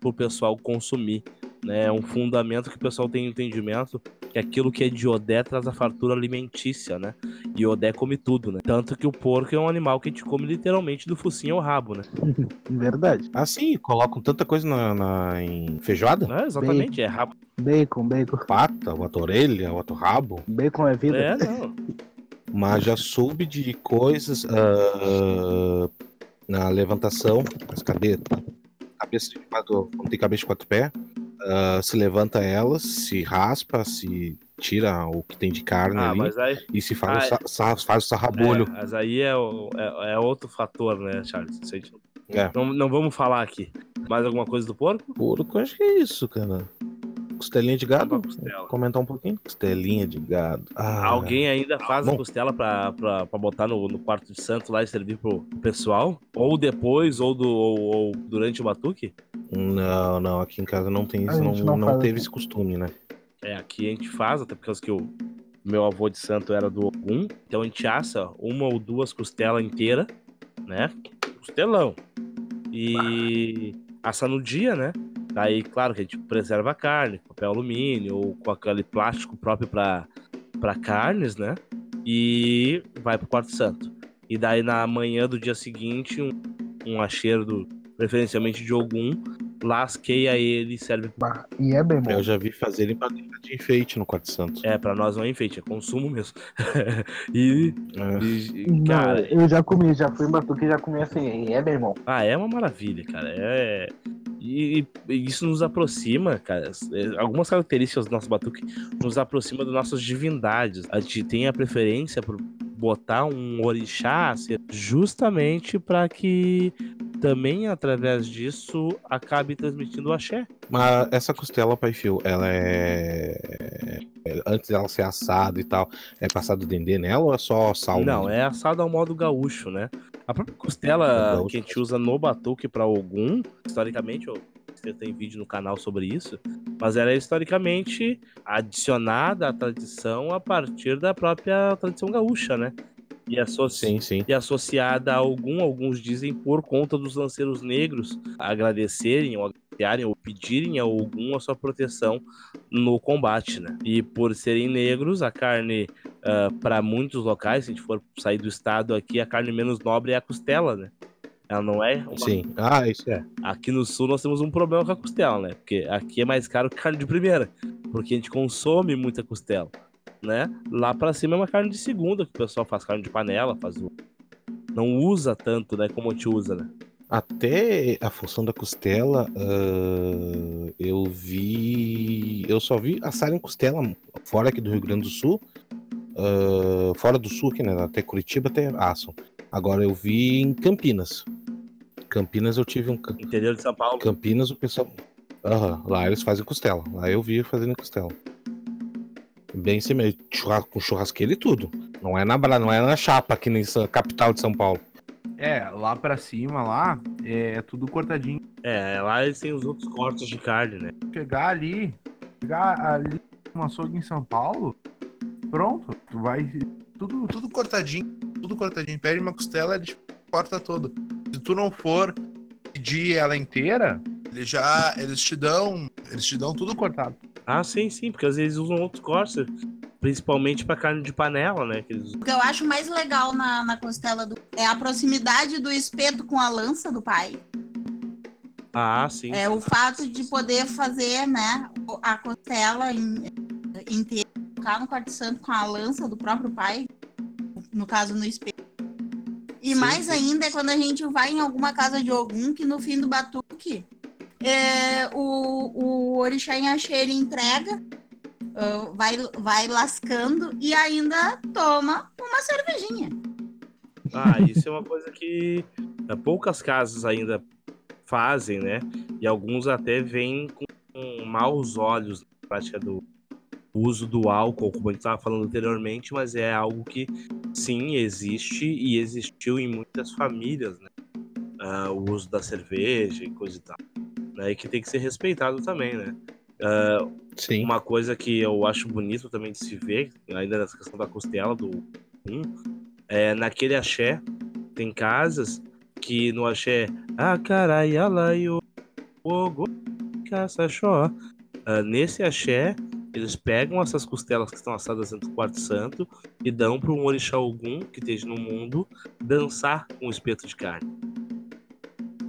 pro pessoal consumir. Né? É um fundamento que o pessoal tem entendimento que aquilo que é de Odé traz a fartura alimentícia, né? E Odé come tudo, né? Tanto que o porco é um animal que a gente come literalmente do focinho ao rabo, né? Verdade. Ah, sim, colocam tanta coisa na, na- em feijoada? É, exatamente, é rabo. Bacon, bacon. Pata, outra orelha, outro rabo. Bacon é vida. É, não. Mas já soube de coisas ah, na levantação, as cabeças, cabeça de quatro, tem cabeça de quatro pés, ah, se levanta elas, se raspa, se tira o que tem de carne Ah, ali mas aí, e se faz, Ah, o sa- faz o sarrabolho. é, mas aí é, o- é, é outro fator, né, Charles? Gente É. não, não vamos falar aqui. Mais alguma coisa do porco? Porco, acho que é isso, cara. Costelinha de gado? Costela. Comentar um pouquinho? Costelinha de gado. Ah, Alguém ainda faz a Bom. costela pra, pra, pra botar no, no quarto de santo lá e servir pro pessoal? Ou depois, ou, do, ou, ou durante o batuque? Não, não, aqui em casa não tem A isso, não, não não teve assim. esse costume, né? É, aqui a gente faz, até porque que o meu avô de santo era do Ogum. Então a gente assa uma ou duas costelas inteiras, né? Costelão. E assa no dia, né? Aí, claro que a gente preserva a carne, papel alumínio ou com aquele plástico próprio para para carnes, né? E vai pro quarto santo. E daí na manhã do dia seguinte, um, um acheiro do, preferencialmente de Ogum, lasqueia ele e serve. Bah, E é bem bom. Eu já vi fazerem pra de enfeite no Quarto Santo. É, pra nós não é enfeite, é consumo mesmo. e, É. e- Não, cara, eu já comi, já fui em Batuque e já comi assim, e é bem bom. Ah, é uma maravilha, cara. É... E, e isso nos aproxima, cara. é, Algumas características do nosso batuque nos aproxima das nossas divindades. A gente tem a preferência por botar um orixá justamente para que também através disso acabe transmitindo o axé. Mas essa costela, pai fio, ela é... é- Antes dela ser assada e tal, é passado dendê nela ou é só sal? Não, é assado ao modo gaúcho, né? A própria costela gaúcho. que a gente usa no batuque para algum, historicamente, eu eu tenho vídeo no canal sobre isso, mas ela é historicamente adicionada à tradição a partir da própria tradição gaúcha, né? E, associ... Sim, sim. e associada a algum, alguns dizem por conta dos lanceiros negros agradecerem ou agradecerem ou pedirem a algum a sua proteção no combate, né? E por serem negros, a carne para muitos locais, se a gente for sair do estado aqui, a carne menos nobre é a costela, né? Ela não é uma... Sim. Ah, isso é. Aqui no sul nós temos um problema com a costela, né? Porque aqui é mais caro que carne de primeira, porque a gente consome muita costela, né? Lá pra cima é uma carne de segunda, que o pessoal faz carne de panela, faz o... não usa tanto, né, como a gente usa, né? Até a função da costela, ah, eu vi. Eu só vi assarem costela fora aqui do Rio Grande do Sul. ah, fora do sul, né? Até Curitiba até assam. Agora eu vi em Campinas. Campinas eu tive um. Interior de São Paulo. Campinas o pessoal. Lá eles fazem costela. Lá eu vi fazendo costela. Bem semelhante, churras- com churrasqueira e tudo. Não é na não é na chapa aqui na capital de São Paulo. É, lá pra cima, lá, é tudo cortadinho. É, lá eles têm os outros cortes de carne, né? Chegar ali, chegar ali no açougue em São Paulo, pronto, tu vai. Tudo, tudo cortadinho, tudo cortadinho. Pede uma costela, ele corta toda. Se tu não for pedir ela inteira, eles já. Eles te dão. Eles te dão tudo cortado. Ah, sim, sim, porque às vezes usam outros cortes, principalmente pra carne de panela, né? Que eles... O que eu acho mais legal na, na costela do, é a proximidade do espeto com a lança do pai. Ah, sim. É o fato de poder fazer, né, a costela in- inteira, colocar no quarto santo com a lança do próprio pai, no caso no espeto. E Sim, mais sim. ainda é quando a gente vai em alguma casa de algum que no fim do batuque é, o, o orixá em axé ele entrega, ah, vai, vai lascando e ainda toma uma cervejinha. Ah, isso é uma coisa que eh, poucas casas ainda fazem, né? E alguns até vêm com maus olhos na prática do uso do álcool, como a gente estava falando anteriormente, mas é algo que sim existe e existiu em muitas famílias, né? Ah, o uso da cerveja e coisa e tal. Né? Que tem que ser respeitado também, né? Ah, Sim. uma coisa que eu acho bonito também de se ver, ainda nessa questão da costela do um, é naquele axé, tem casas que no axé, ah, carai, alaio, ogo, caçachó. Ah, nesse axé, eles pegam essas costelas que estão assadas dentro do quarto santo e dão para um orixá algum que esteja no mundo dançar com o espeto de carne.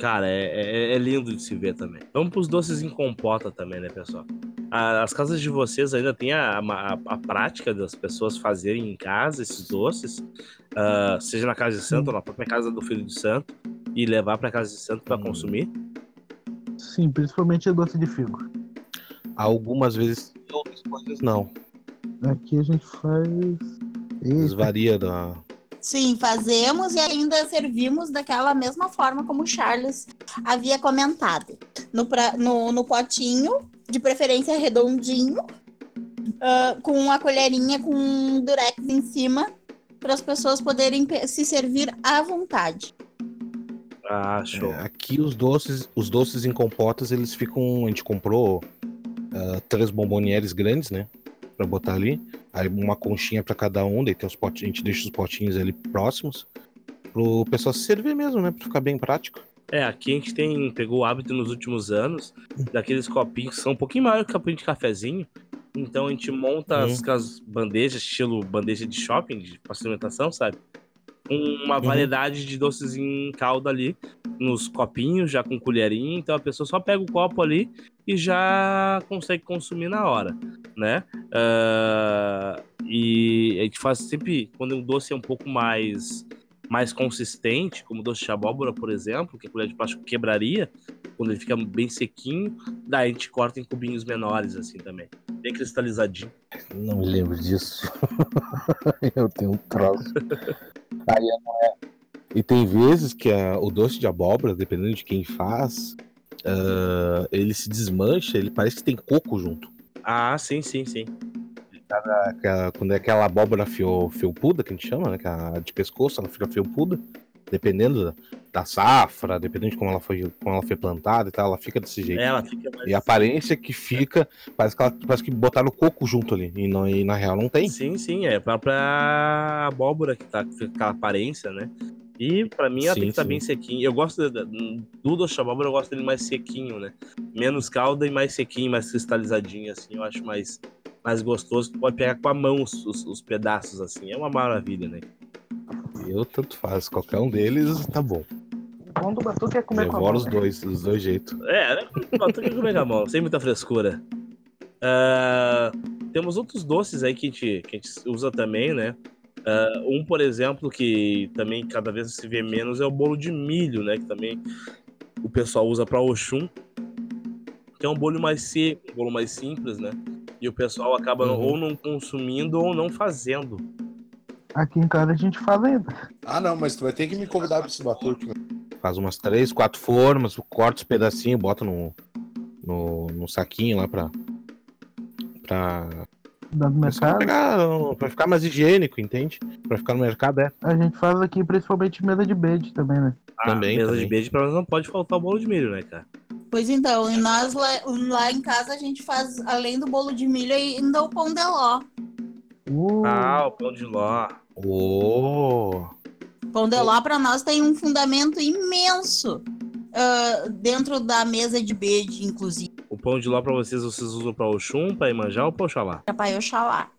Cara, é, é- é lindo de se ver também. Vamos pros doces em compota também, né, pessoal? A- As casas de vocês ainda tem a, a, a prática das pessoas fazerem em casa esses doces, ah, seja na casa de santo ou na própria casa do filho de santo, e levar para casa de santo para Hum. consumir? Sim, principalmente doce de figo. Algumas vezes outras coisas não. Aqui a gente faz. Isso Eita, varia da. Sim, fazemos e ainda servimos daquela mesma forma como o Charles havia comentado. No, pra- no, no potinho, de preferência redondinho, ah, com a colherinha com um durex em cima, para as pessoas poderem se servir à vontade. Ah, show. É, aqui os doces, os doces em compotas, eles ficam. A gente comprou ah, três bombonieres grandes, né? Pra botar ali. Aí uma conchinha pra cada um, daí tem os potinhos, a gente deixa os potinhos ali próximos. Pro pessoal se servir mesmo, né? Pra ficar bem prático. É, aqui a gente tem, pegou o hábito nos últimos anos daqueles copinhos que são um pouquinho maiores que copinho de cafezinho. Então a gente monta as, Uhum. as bandejas, estilo bandeja de shopping, de alimentação, sabe? Uma Uhum. variedade de doces em calda ali, nos copinhos, já com colherinha, então a pessoa só pega o copo ali e já consegue consumir na hora, né? Ah, e a gente faz sempre, quando o doce é um pouco mais mais consistente, como doce de abóbora, por exemplo, que a colher de plástico quebraria, quando ele fica bem sequinho, daí a gente corta em cubinhos menores, assim, também. Bem cristalizadinho. Não me lembro disso. eu tenho um troço. Aí não é. E tem vezes que a- o doce de abóbora, dependendo de quem faz, ah, ele se desmancha, ele parece que tem coco junto. Ah, sim, sim, sim. Aquela- quando é aquela abóbora fio, felpuda, que a gente chama, né? Que é a de pescoço, ela fica felpuda. Dependendo da, da safra, dependendo de como ela, foi, como ela foi plantada e tal, ela fica desse jeito. Ela fica mais. E a aparência que fica, parece que, ela, parece que botaram coco junto ali. E, não, e na real não tem. Sim, sim, é a própria abóbora que tá com aquela aparência, né? E pra mim ela Sim, tem que estar sim. bem sequinha. Eu gosto da- do abóbora, eu gosto dele mais sequinho, né? Menos calda e mais sequinho, mais cristalizadinho, assim. Eu acho mais, mais gostoso. Tu pode pegar com a mão os, os- os pedaços, assim. É uma maravilha, né? Eu tanto faz, qualquer um deles tá bom. O bom do batuque é comer com a Devoro mão. os dois, os dois jeitos. É, né? Não, tem que comer com a mão, sem muita frescura. Ah, temos outros doces aí que a gente, que a gente usa também, né? Ah, um, por exemplo, que também cada vez se vê menos é o bolo de milho, né? Que também o pessoal usa para Oxum. Que é um bolo mais seco, um bolo mais simples, né? E o pessoal acaba Uhum. ou não consumindo ou não fazendo. Aqui em casa a gente faz ainda. Ah, não, mas tu vai ter que me convidar pra esse batuque. meu. Faz umas três, quatro formas, corta os pedacinhos, bota no, no, no saquinho lá pra. pra. Dá no pra mercado. pegar, pra ficar mais higiênico, entende? Pra ficar no mercado, é. A gente faz aqui principalmente mesa de bed também, né? Ah, Também, mesa também. de beijo, pra nós não pode faltar o bolo de milho, né, cara? Pois então, e nós lá, lá em casa a gente faz, além do bolo de milho, ainda o pão de ló. Uh, Ah, o pão de ló. De ló para nós tem um fundamento imenso ah, dentro da mesa de bede, inclusive, O pão de ló pra vocês, vocês usam pra Oxum, pra Imanjá ou pra Oxalá? para eu chalar.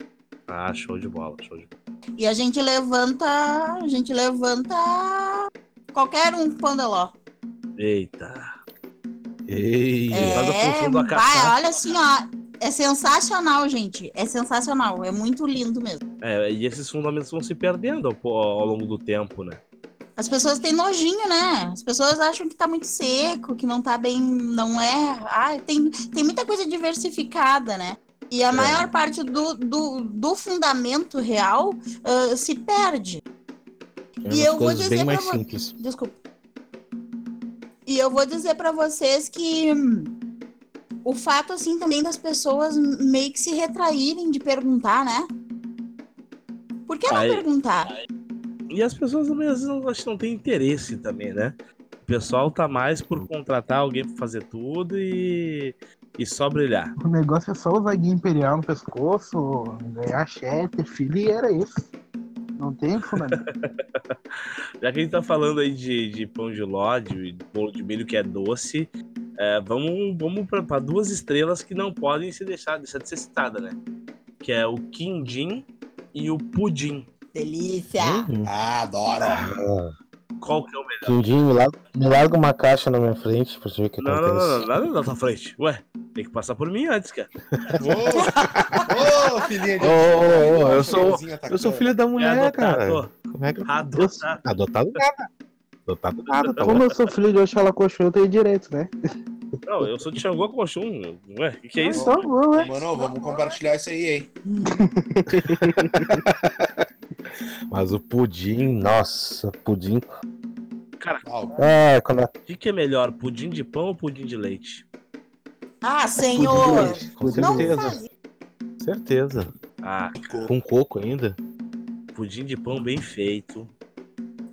Ah, show de bola, show de bola. E a gente levanta, a gente levanta qualquer um pão de ló. Eita. Ei! Faz a função É, vai, olha assim, ó, é sensacional, gente. É sensacional, é muito lindo mesmo. É, e esses fundamentos vão se perdendo ao, ao longo do tempo, né? As pessoas têm nojinho, né? As pessoas acham que tá muito seco, que não tá bem, não é. Ah, tem, tem muita coisa diversificada, né? E É. a maior parte do, do, do fundamento real ah, se perde. É e eu vou dizer bem pra mais vo- simples. Desculpa. E eu vou dizer pra vocês que hum, o fato, assim, também das pessoas meio que se retraírem de perguntar, né? Por que não Aí- perguntar? E as pessoas às vezes não, acho que não têm interesse também, né? O pessoal tá mais por contratar alguém pra fazer tudo e, e só brilhar. O negócio é só usar guia imperial no pescoço, ganhar chefe, filho, e era isso. Não tem fundamento. Já que a gente tá falando aí de, de pão de ló, de bolo de milho que é doce, é, vamos, vamos pra duas estrelas que não podem se deixar, deixar de ser citada, né? Que é o quindim e o pudim. Delícia! Hum. Ah, adoro. Ah, Qual que é o melhor? Quindim, me larga, me larga uma caixa na minha frente pra você ver o que Não, não, acontece. não, não, nada na tua frente. Ué, tem que passar por mim antes, cara. Ô, ô, filhinha de. Ô, ô, ô, eu sou- Eu sou filho da É mulher, cara. adotado. Como é que Adotado. Adotado nada. Nada, tá Como eu sou filho de Oxalá Coxô, eu tenho direito, né? Não, eu sou de Xangô com Oxum. Ué, o que, que é isso? Então, bom, né? Mano, vamos compartilhar isso aí, hein? Mas o pudim, nossa, pudim. O- É, quando. O que, que é melhor, pudim de pão ou pudim de leite? Ah, senhor! Com Não certeza, certeza. Ah, Com coco ainda. pudim de pão bem feito.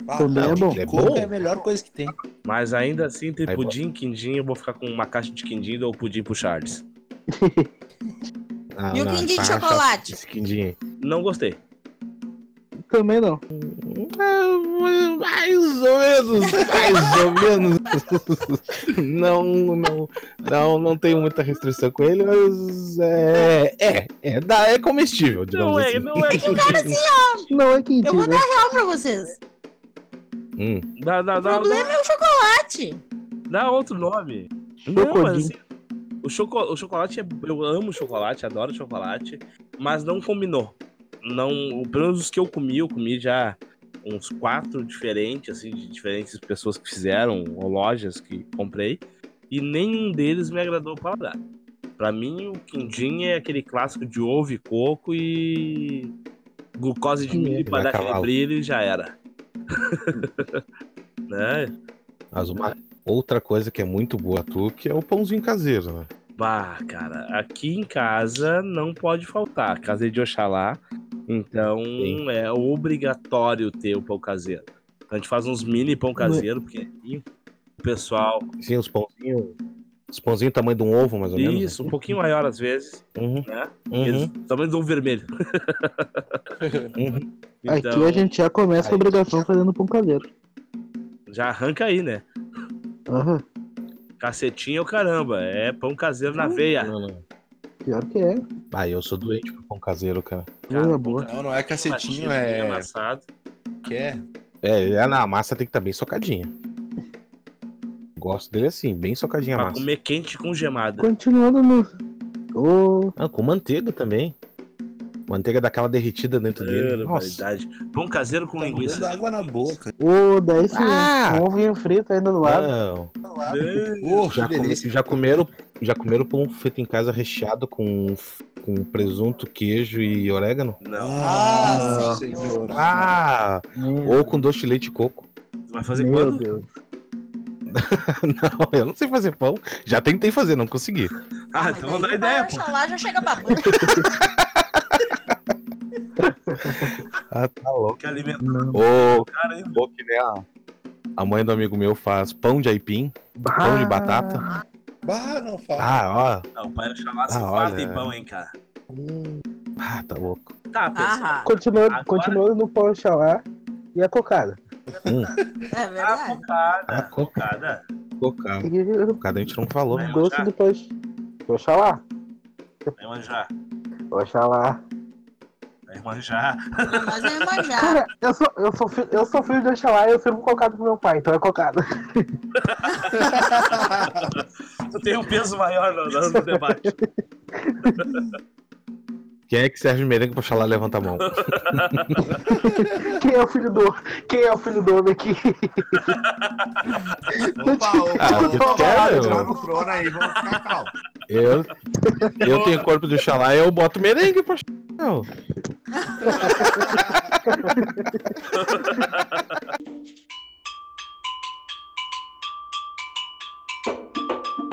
Ah, Também é não, bom. É bom? é a melhor coisa que tem. Mas ainda assim, entre Aí, pudim e quindim, eu vou ficar com uma caixa de quindim ou pudim pro Charles. Ah, E o não, quindim de chocolate? Esse quindim. Não gostei. Também não. Mais ou menos, mais ou menos. Não, não, não, não tenho muita restrição com ele, mas é, é, é, dá, é comestível, digamos Não é, assim. não é. Cara, assim, ó, Não é quindim, eu vou né? dar real pra vocês. Hum. Dá, dá, O dá, problema é o chocolate. dá outro nome. Não, mas assim, o, choco, o chocolate, é, eu amo chocolate, adoro chocolate, mas não combinou. Não, pelo menos os que eu comi, eu comi já uns quatro diferentes, assim, de diferentes pessoas que fizeram, ou lojas que comprei, e nenhum deles me agradou o paladar. Pra mim, o quindim é aquele clássico de ovo e coco e glucose de milho pra dar aquele brilho e já era. né? Mas uma outra coisa que é muito boa tu, que é o pãozinho caseiro, né? Bah, cara, aqui em casa não pode faltar. Casa de Oxalá, então Sim. é obrigatório ter o pão caseiro. Então a gente faz uns mini pão caseiro, pequenininho. O pessoal, Sim, os pãozinhos. Os pãozinhos tamanho de um ovo, mais ou menos. isso, um pouquinho maior às vezes, Uhum, né? uhum, Eles, tamanho de um vermelho. uhum. Então, Aqui a gente já começa Aí. a obrigação fazendo pão caseiro. já arranca aí, né? Aham. Cacetinho é o caramba, é pão caseiro na veia. Não, não. Pior que é. Ah, eu sou doente por pão caseiro, cara. Cara, Coisa boa. Não, não é cacetinho, é. amassado. Que é? É, é, na massa tem que estar bem socadinha. Gosto dele assim, bem socadinha a Pra massa. comer quente com gemada. Continuando no. Ô, Ah, com manteiga também. Manteiga daquela derretida dentro dele. Nossa. Barbaridade. Pão caseiro com Tá linguiça. água na boca. ô, daí sim. Ah! Um ovinho frito ainda do lado. Não. Oh, Já, come- já comeram, já comeram pão feito em casa recheado com, com presunto, queijo e orégano? Não. Ah. Ah! Meu, Ou com doce de leite e coco. Vai fazer meu quando? Deus. Não, eu não sei fazer pão. Já tentei fazer, não consegui. Ah, então não dá ideia, pô. lá já chega babando. Ah, tá louco. Que alimento Não. Ô, cara, que nem a, a mãe do amigo meu faz pão de aipim, pão de Ah, batata. Bah, não fala. Ah, ó. Ah, o pai chamar se Ah, farta olha. em pão, hein, cara. Ah, tá louco. Tá, pessoal. Ah, Continuando, Agora- continuando no pão xalá e a cocada. Hum, é verdade. cocada. Co- Cocada. cocada. E Cocada a gente não falou. Vai doce manjar? do pão. Pão xalá. Vai manjar. Pão xalá. Vai manjar. Mas é manjar. Cara, eu sou, eu, sou, fi- eu sou filho de Oxalá e eu sirvo cocada pro meu pai, então é cocada. Tu tem um peso maior no, no debate. Quem é que serve Merengue puxa lá levanta a mão? Quem é o filho do Quem é o filho do homem aqui? Opa, opa, ah, opa, eu, eu tenho corpo do xalá e eu boto merengue pra não.